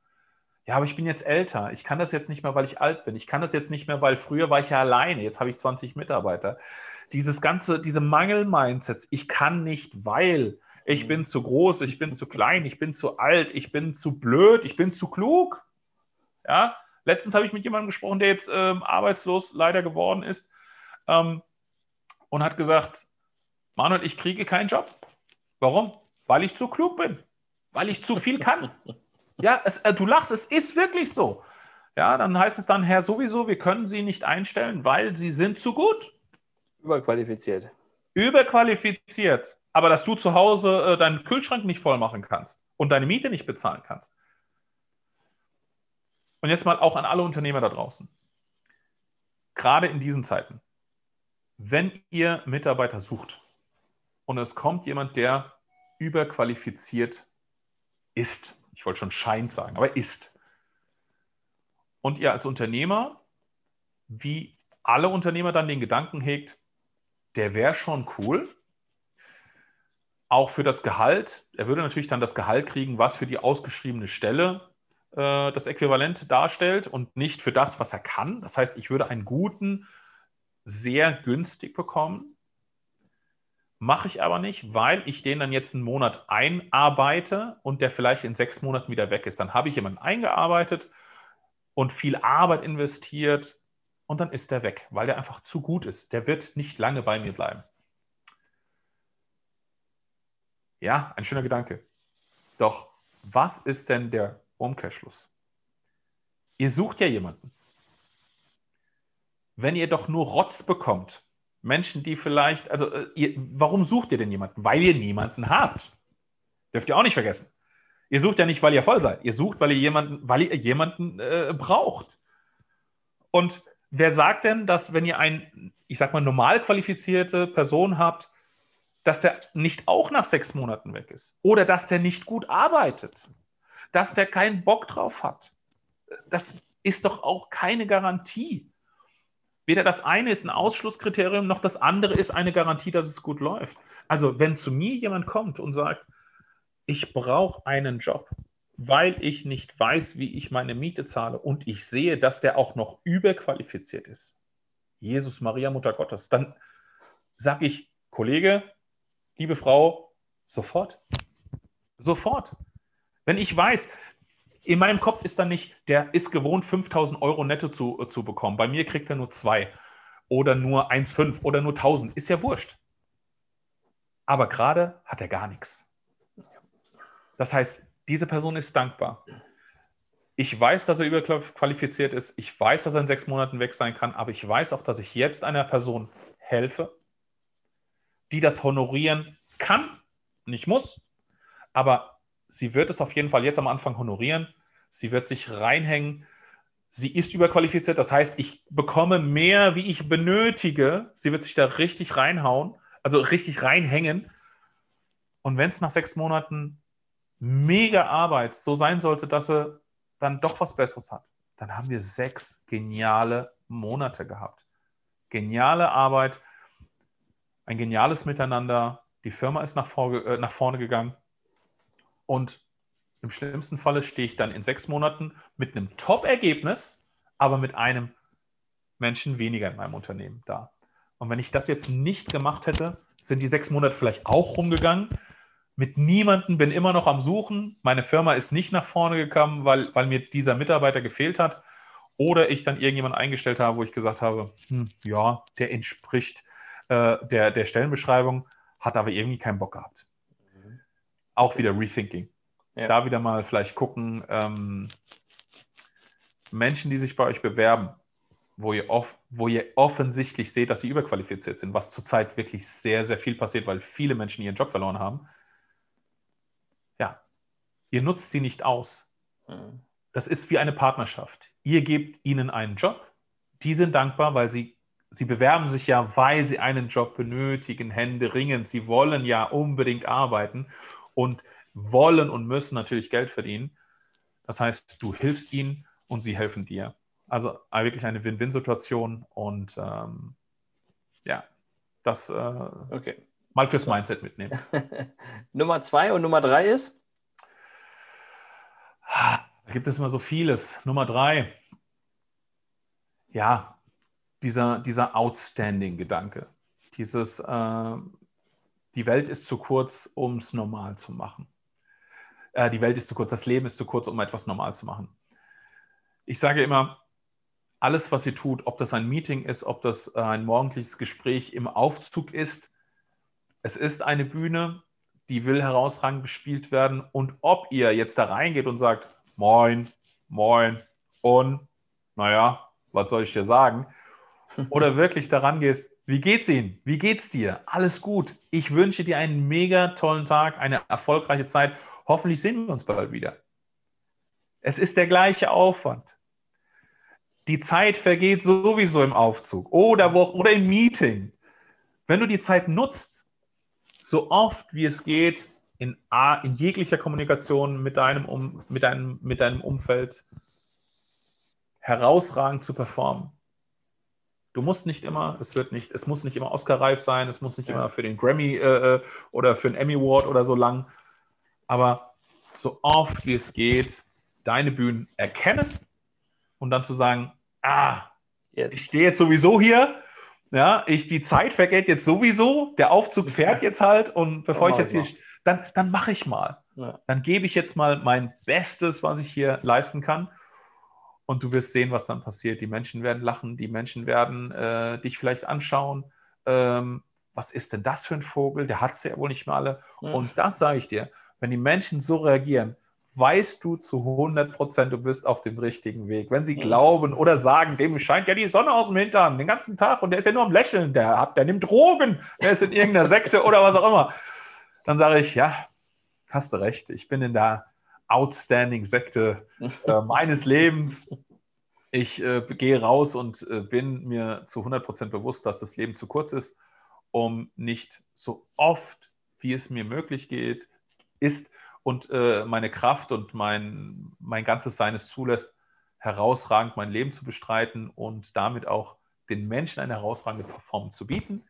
Ja, aber ich bin jetzt älter. Ich kann das jetzt nicht mehr, weil ich alt bin. Ich kann das jetzt nicht mehr, weil früher war ich ja alleine. Jetzt habe ich 20 Mitarbeiter. Dieses ganze, diese Mangel-Mindsets. Ich kann nicht, weil ich bin zu groß, ich bin zu klein, ich bin zu alt, ich bin zu blöd, ich bin zu klug. Ja, letztens habe ich mit jemandem gesprochen, der jetzt ähm, arbeitslos leider geworden ist ähm, und hat gesagt, Manuel, ich kriege keinen Job. Warum? Weil ich zu klug bin, weil ich zu viel kann. Ja, es, äh, du lachst, es ist wirklich so. Ja, dann heißt es dann, Herr, sowieso, wir können Sie nicht einstellen, weil Sie sind zu gut. Überqualifiziert. Überqualifiziert. Aber dass du zu Hause äh, deinen Kühlschrank nicht voll machen kannst und deine Miete nicht bezahlen kannst. Und jetzt mal auch an alle Unternehmer da draußen. Gerade in diesen Zeiten, wenn ihr Mitarbeiter sucht und es kommt jemand, der überqualifiziert ist, ich wollte schon scheint sagen, aber ist, und ihr als Unternehmer, wie alle Unternehmer dann den Gedanken hegt, der wäre schon cool, auch für das Gehalt. Er würde natürlich dann das Gehalt kriegen, was für die ausgeschriebene Stelle äh, das Äquivalent darstellt und nicht für das, was er kann. Das heißt, ich würde einen guten sehr günstig bekommen. Mache ich aber nicht, weil ich den dann jetzt einen Monat einarbeite und der vielleicht in sechs Monaten wieder weg ist. Dann habe ich jemanden eingearbeitet und viel Arbeit investiert und dann ist der weg, weil der einfach zu gut ist. Der wird nicht lange bei mir bleiben. Ja, ein schöner Gedanke. Doch was ist denn der Umkehrschluss? Ihr sucht ja jemanden. Wenn ihr doch nur Rotz bekommt, Menschen, die vielleicht, also äh, ihr, warum sucht ihr denn jemanden? Weil ihr niemanden habt. Dürft ihr auch nicht vergessen. Ihr sucht ja nicht, weil ihr voll seid. Ihr sucht, weil ihr jemanden, weil ihr jemanden äh, braucht. Und wer sagt denn, dass wenn ihr eine, ich sag mal, normal qualifizierte Person habt, dass der nicht auch nach sechs Monaten weg ist. Oder dass der nicht gut arbeitet. Dass der keinen Bock drauf hat. Das ist doch auch keine Garantie. Weder das eine ist ein Ausschlusskriterium, noch das andere ist eine Garantie, dass es gut läuft. Also wenn zu mir jemand kommt und sagt, ich brauche einen Job, weil ich nicht weiß, wie ich meine Miete zahle und ich sehe, dass der auch noch überqualifiziert ist. Jesus, Maria, Mutter Gottes. Dann sage ich, Kollege, liebe Frau, sofort. Sofort. Wenn ich weiß, in meinem Kopf ist dann nicht, der ist gewohnt, 5000 Euro netto zu, äh, zu bekommen. Bei mir kriegt er nur zwei oder nur 1,5 oder nur 1000. Ist ja wurscht. Aber gerade hat er gar nichts. Das heißt, diese Person ist dankbar. Ich weiß, dass er überqualifiziert ist. Ich weiß, dass er in sechs Monaten weg sein kann. Aber ich weiß auch, dass ich jetzt einer Person helfe, die das honorieren kann, nicht muss, aber sie wird es auf jeden Fall jetzt am Anfang honorieren. Sie wird sich reinhängen. sie ist überqualifiziert, das heißt, ich bekomme mehr, wie ich benötige. Sie wird sich da richtig reinhauen, also richtig reinhängen. Und wenn es nach sechs Monaten mega Arbeit so sein sollte, dass sie dann doch was Besseres hat, dann haben wir sechs geniale Monate gehabt. Geniale Arbeit, ein geniales Miteinander. Die Firma ist nach, vor, äh, nach vorne gegangen. Und im schlimmsten Falle stehe ich dann in sechs Monaten mit einem Top-Ergebnis, aber mit einem Menschen weniger in meinem Unternehmen da. Und wenn ich das jetzt nicht gemacht hätte, sind die sechs Monate vielleicht auch rumgegangen. Mit niemandem bin immer noch am Suchen. Meine Firma ist nicht nach vorne gekommen, weil, weil mir dieser Mitarbeiter gefehlt hat. Oder ich dann irgendjemanden eingestellt habe, wo ich gesagt habe, hm, ja, der entspricht äh, der, der Stellenbeschreibung, hat aber irgendwie keinen Bock gehabt. Auch wieder Rethinking. Ja. Da wieder mal vielleicht gucken, ähm, Menschen, die sich bei euch bewerben, wo ihr, off, wo ihr offensichtlich seht, dass sie überqualifiziert sind, was zurzeit wirklich sehr, sehr viel passiert, weil viele Menschen ihren Job verloren haben. Ja, ihr nutzt sie nicht aus. Mhm. Das ist wie eine Partnerschaft. Ihr gebt ihnen einen Job, die sind dankbar, weil sie, sie bewerben sich ja, weil sie einen Job benötigen, Hände ringend. Sie wollen ja unbedingt arbeiten und wollen und müssen natürlich Geld verdienen. Das heißt, du hilfst ihnen und sie helfen dir. Also äh, wirklich eine Win-Win-Situation und ähm, ja, das äh, okay. mal fürs Mindset mitnehmen. Nummer zwei und Nummer drei ist? Da gibt es immer so vieles. Nummer drei, ja, dieser, dieser Outstanding-Gedanke. Dieses, äh, die Welt ist zu kurz, um es normal zu machen äh, die Welt ist zu kurz, das Leben ist zu kurz, um etwas normal zu machen. Ich sage immer, alles, was ihr tut, ob das ein Meeting ist, ob das äh, ein morgendliches Gespräch im Aufzug ist, es ist eine Bühne, die will herausragend bespielt werden. Und ob ihr jetzt da reingeht und sagt, moin, moin und, naja, was soll ich dir sagen? Oder wirklich daran gehst, wie geht's Ihnen? Wie geht's dir? Alles gut. Ich wünsche dir einen mega tollen Tag, eine erfolgreiche Zeit Hoffentlich sehen wir uns bald wieder. Es ist der gleiche Aufwand. Die Zeit vergeht sowieso im Aufzug oder, wo, oder im Meeting. Wenn du die Zeit nutzt, so oft wie es geht, in, in jeglicher Kommunikation mit deinem, um, mit, deinem, mit deinem Umfeld herausragend zu performen. Du musst nicht immer, es wird nicht, es muss nicht immer Oscar-reif sein, es muss nicht ja. immer für den Grammy äh, äh oder für den Emmy Award oder so lang aber so oft wie es geht, deine Bühnen erkennen und dann zu sagen, ah, jetzt. ich stehe jetzt sowieso hier, ja, ich, die Zeit vergeht jetzt sowieso, der Aufzug fährt jetzt halt und bevor ich jetzt hier, dann, dann mache ich mal. Ja. Dann gebe ich jetzt mal mein Bestes, was ich hier leisten kann. Und du wirst sehen, was dann passiert. Die Menschen werden lachen, die Menschen werden äh, dich vielleicht anschauen. Ähm, was ist denn das für ein Vogel? Der hat es ja wohl nicht mehr alle. Ja. Und das sage ich dir. Wenn die Menschen so reagieren, weißt du zu 100 Prozent, du bist auf dem richtigen Weg. Wenn sie glauben oder sagen, dem scheint ja die Sonne aus dem Hintern den ganzen Tag und der ist ja nur am Lächeln, der, hat, der nimmt Drogen, der ist in irgendeiner Sekte oder was auch immer, dann sage ich, ja, hast du recht, ich bin in der outstanding Sekte äh, meines Lebens. Ich äh, gehe raus und äh, bin mir zu 100 Prozent bewusst, dass das Leben zu kurz ist, um nicht so oft, wie es mir möglich geht, ist und äh, meine Kraft und mein, mein ganzes Sein es zulässt, herausragend mein Leben zu bestreiten und damit auch den Menschen eine herausragende Performance zu bieten,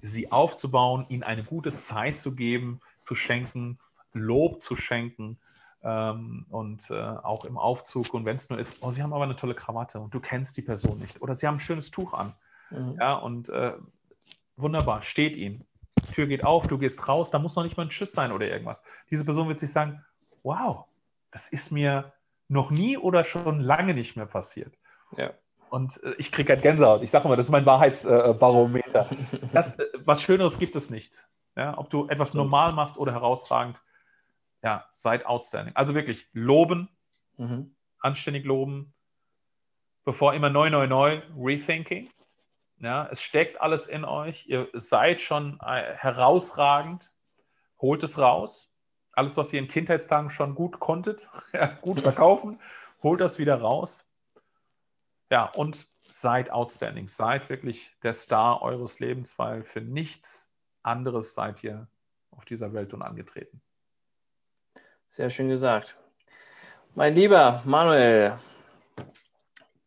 sie aufzubauen, ihnen eine gute Zeit zu geben, zu schenken, Lob zu schenken ähm, und äh, auch im Aufzug. Und wenn es nur ist, oh, sie haben aber eine tolle Krawatte und du kennst die Person nicht oder sie haben ein schönes Tuch an. Mhm. Ja, und äh, wunderbar, steht ihnen. Tür geht auf, du gehst raus, da muss noch nicht mal ein Tschüss sein oder irgendwas. Diese Person wird sich sagen, wow, das ist mir noch nie oder schon lange nicht mehr passiert. Ja. Und äh, ich kriege halt Gänsehaut. Ich sage immer, das ist mein Wahrheitsbarometer. das, äh, was Schöneres gibt es nicht. Ja, ob du etwas normal machst oder herausragend, ja, seid outstanding. Also wirklich loben, mhm. anständig loben, bevor immer neu, neu, neu, rethinking. Ja, es steckt alles in euch. Ihr seid schon äh, herausragend. Holt es raus. Alles, was ihr in Kindheitstagen schon gut konntet, gut verkaufen, holt das wieder raus. Ja, und seid outstanding. Seid wirklich der Star eures Lebens, weil für nichts anderes seid ihr auf dieser Welt unangetreten. Sehr schön gesagt. Mein lieber Manuel,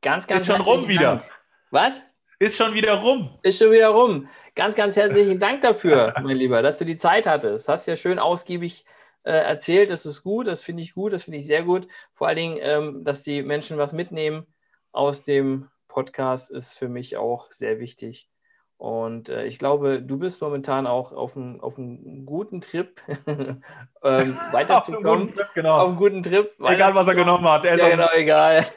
ganz, ganz Ist schon rum wieder. Was? Ist schon wieder rum. Ist schon wieder rum. Ganz, ganz herzlichen Dank dafür, mein Lieber, dass du die Zeit hattest. Hast ja schön ausgiebig äh, erzählt. Das ist gut, das finde ich gut, das finde ich sehr gut. Vor allen Dingen, ähm, dass die Menschen was mitnehmen aus dem Podcast, ist für mich auch sehr wichtig. Und äh, ich glaube, du bist momentan auch auf einem auf guten Trip, ähm, weiterzukommen. auf einem guten Trip, genau. Auf einem guten Trip. Egal, was er genommen hat. Er ja, genau, egal.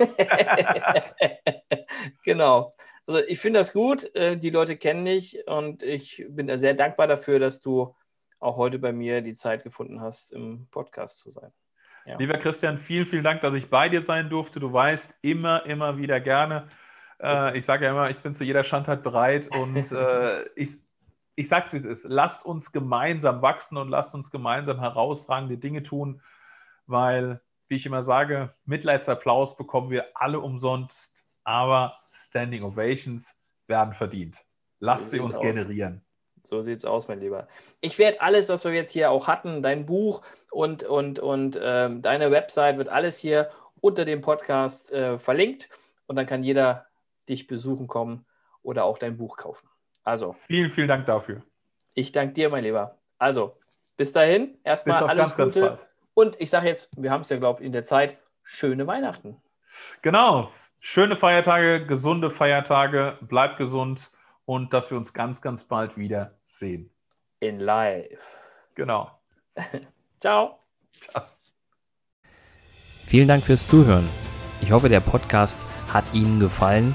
genau. Also ich finde das gut. Äh, die Leute kennen dich und ich bin sehr dankbar dafür, dass du auch heute bei mir die Zeit gefunden hast, im Podcast zu sein. Ja. Lieber Christian, vielen, vielen Dank, dass ich bei dir sein durfte. Du weißt, immer, immer wieder gerne. Äh, ich sage ja immer, ich bin zu jeder Schandheit bereit und äh, ich, ich sage es, wie es ist. Lasst uns gemeinsam wachsen und lasst uns gemeinsam herausragende Dinge tun, weil, wie ich immer sage, Mitleidsapplaus bekommen wir alle umsonst, aber Standing Ovations werden verdient. Lasst so sie uns aus. generieren. So sieht es aus, mein Lieber. Ich werde alles, was wir jetzt hier auch hatten, dein Buch und, und, und ähm, deine Website, wird alles hier unter dem Podcast äh, verlinkt und dann kann jeder dich besuchen kommen oder auch dein Buch kaufen. Also. Vielen, vielen Dank dafür. Ich danke dir, mein Lieber. Also, bis dahin, erstmal alles ganz, Gute. Ganz und ich sage jetzt, wir haben es ja, glaube ich, in der Zeit, schöne Weihnachten. Genau. Schöne Feiertage, gesunde Feiertage, bleibt gesund und dass wir uns ganz, ganz bald wieder sehen. In live. Genau. Ciao. Ciao. Vielen Dank fürs Zuhören. Ich hoffe, der Podcast hat Ihnen gefallen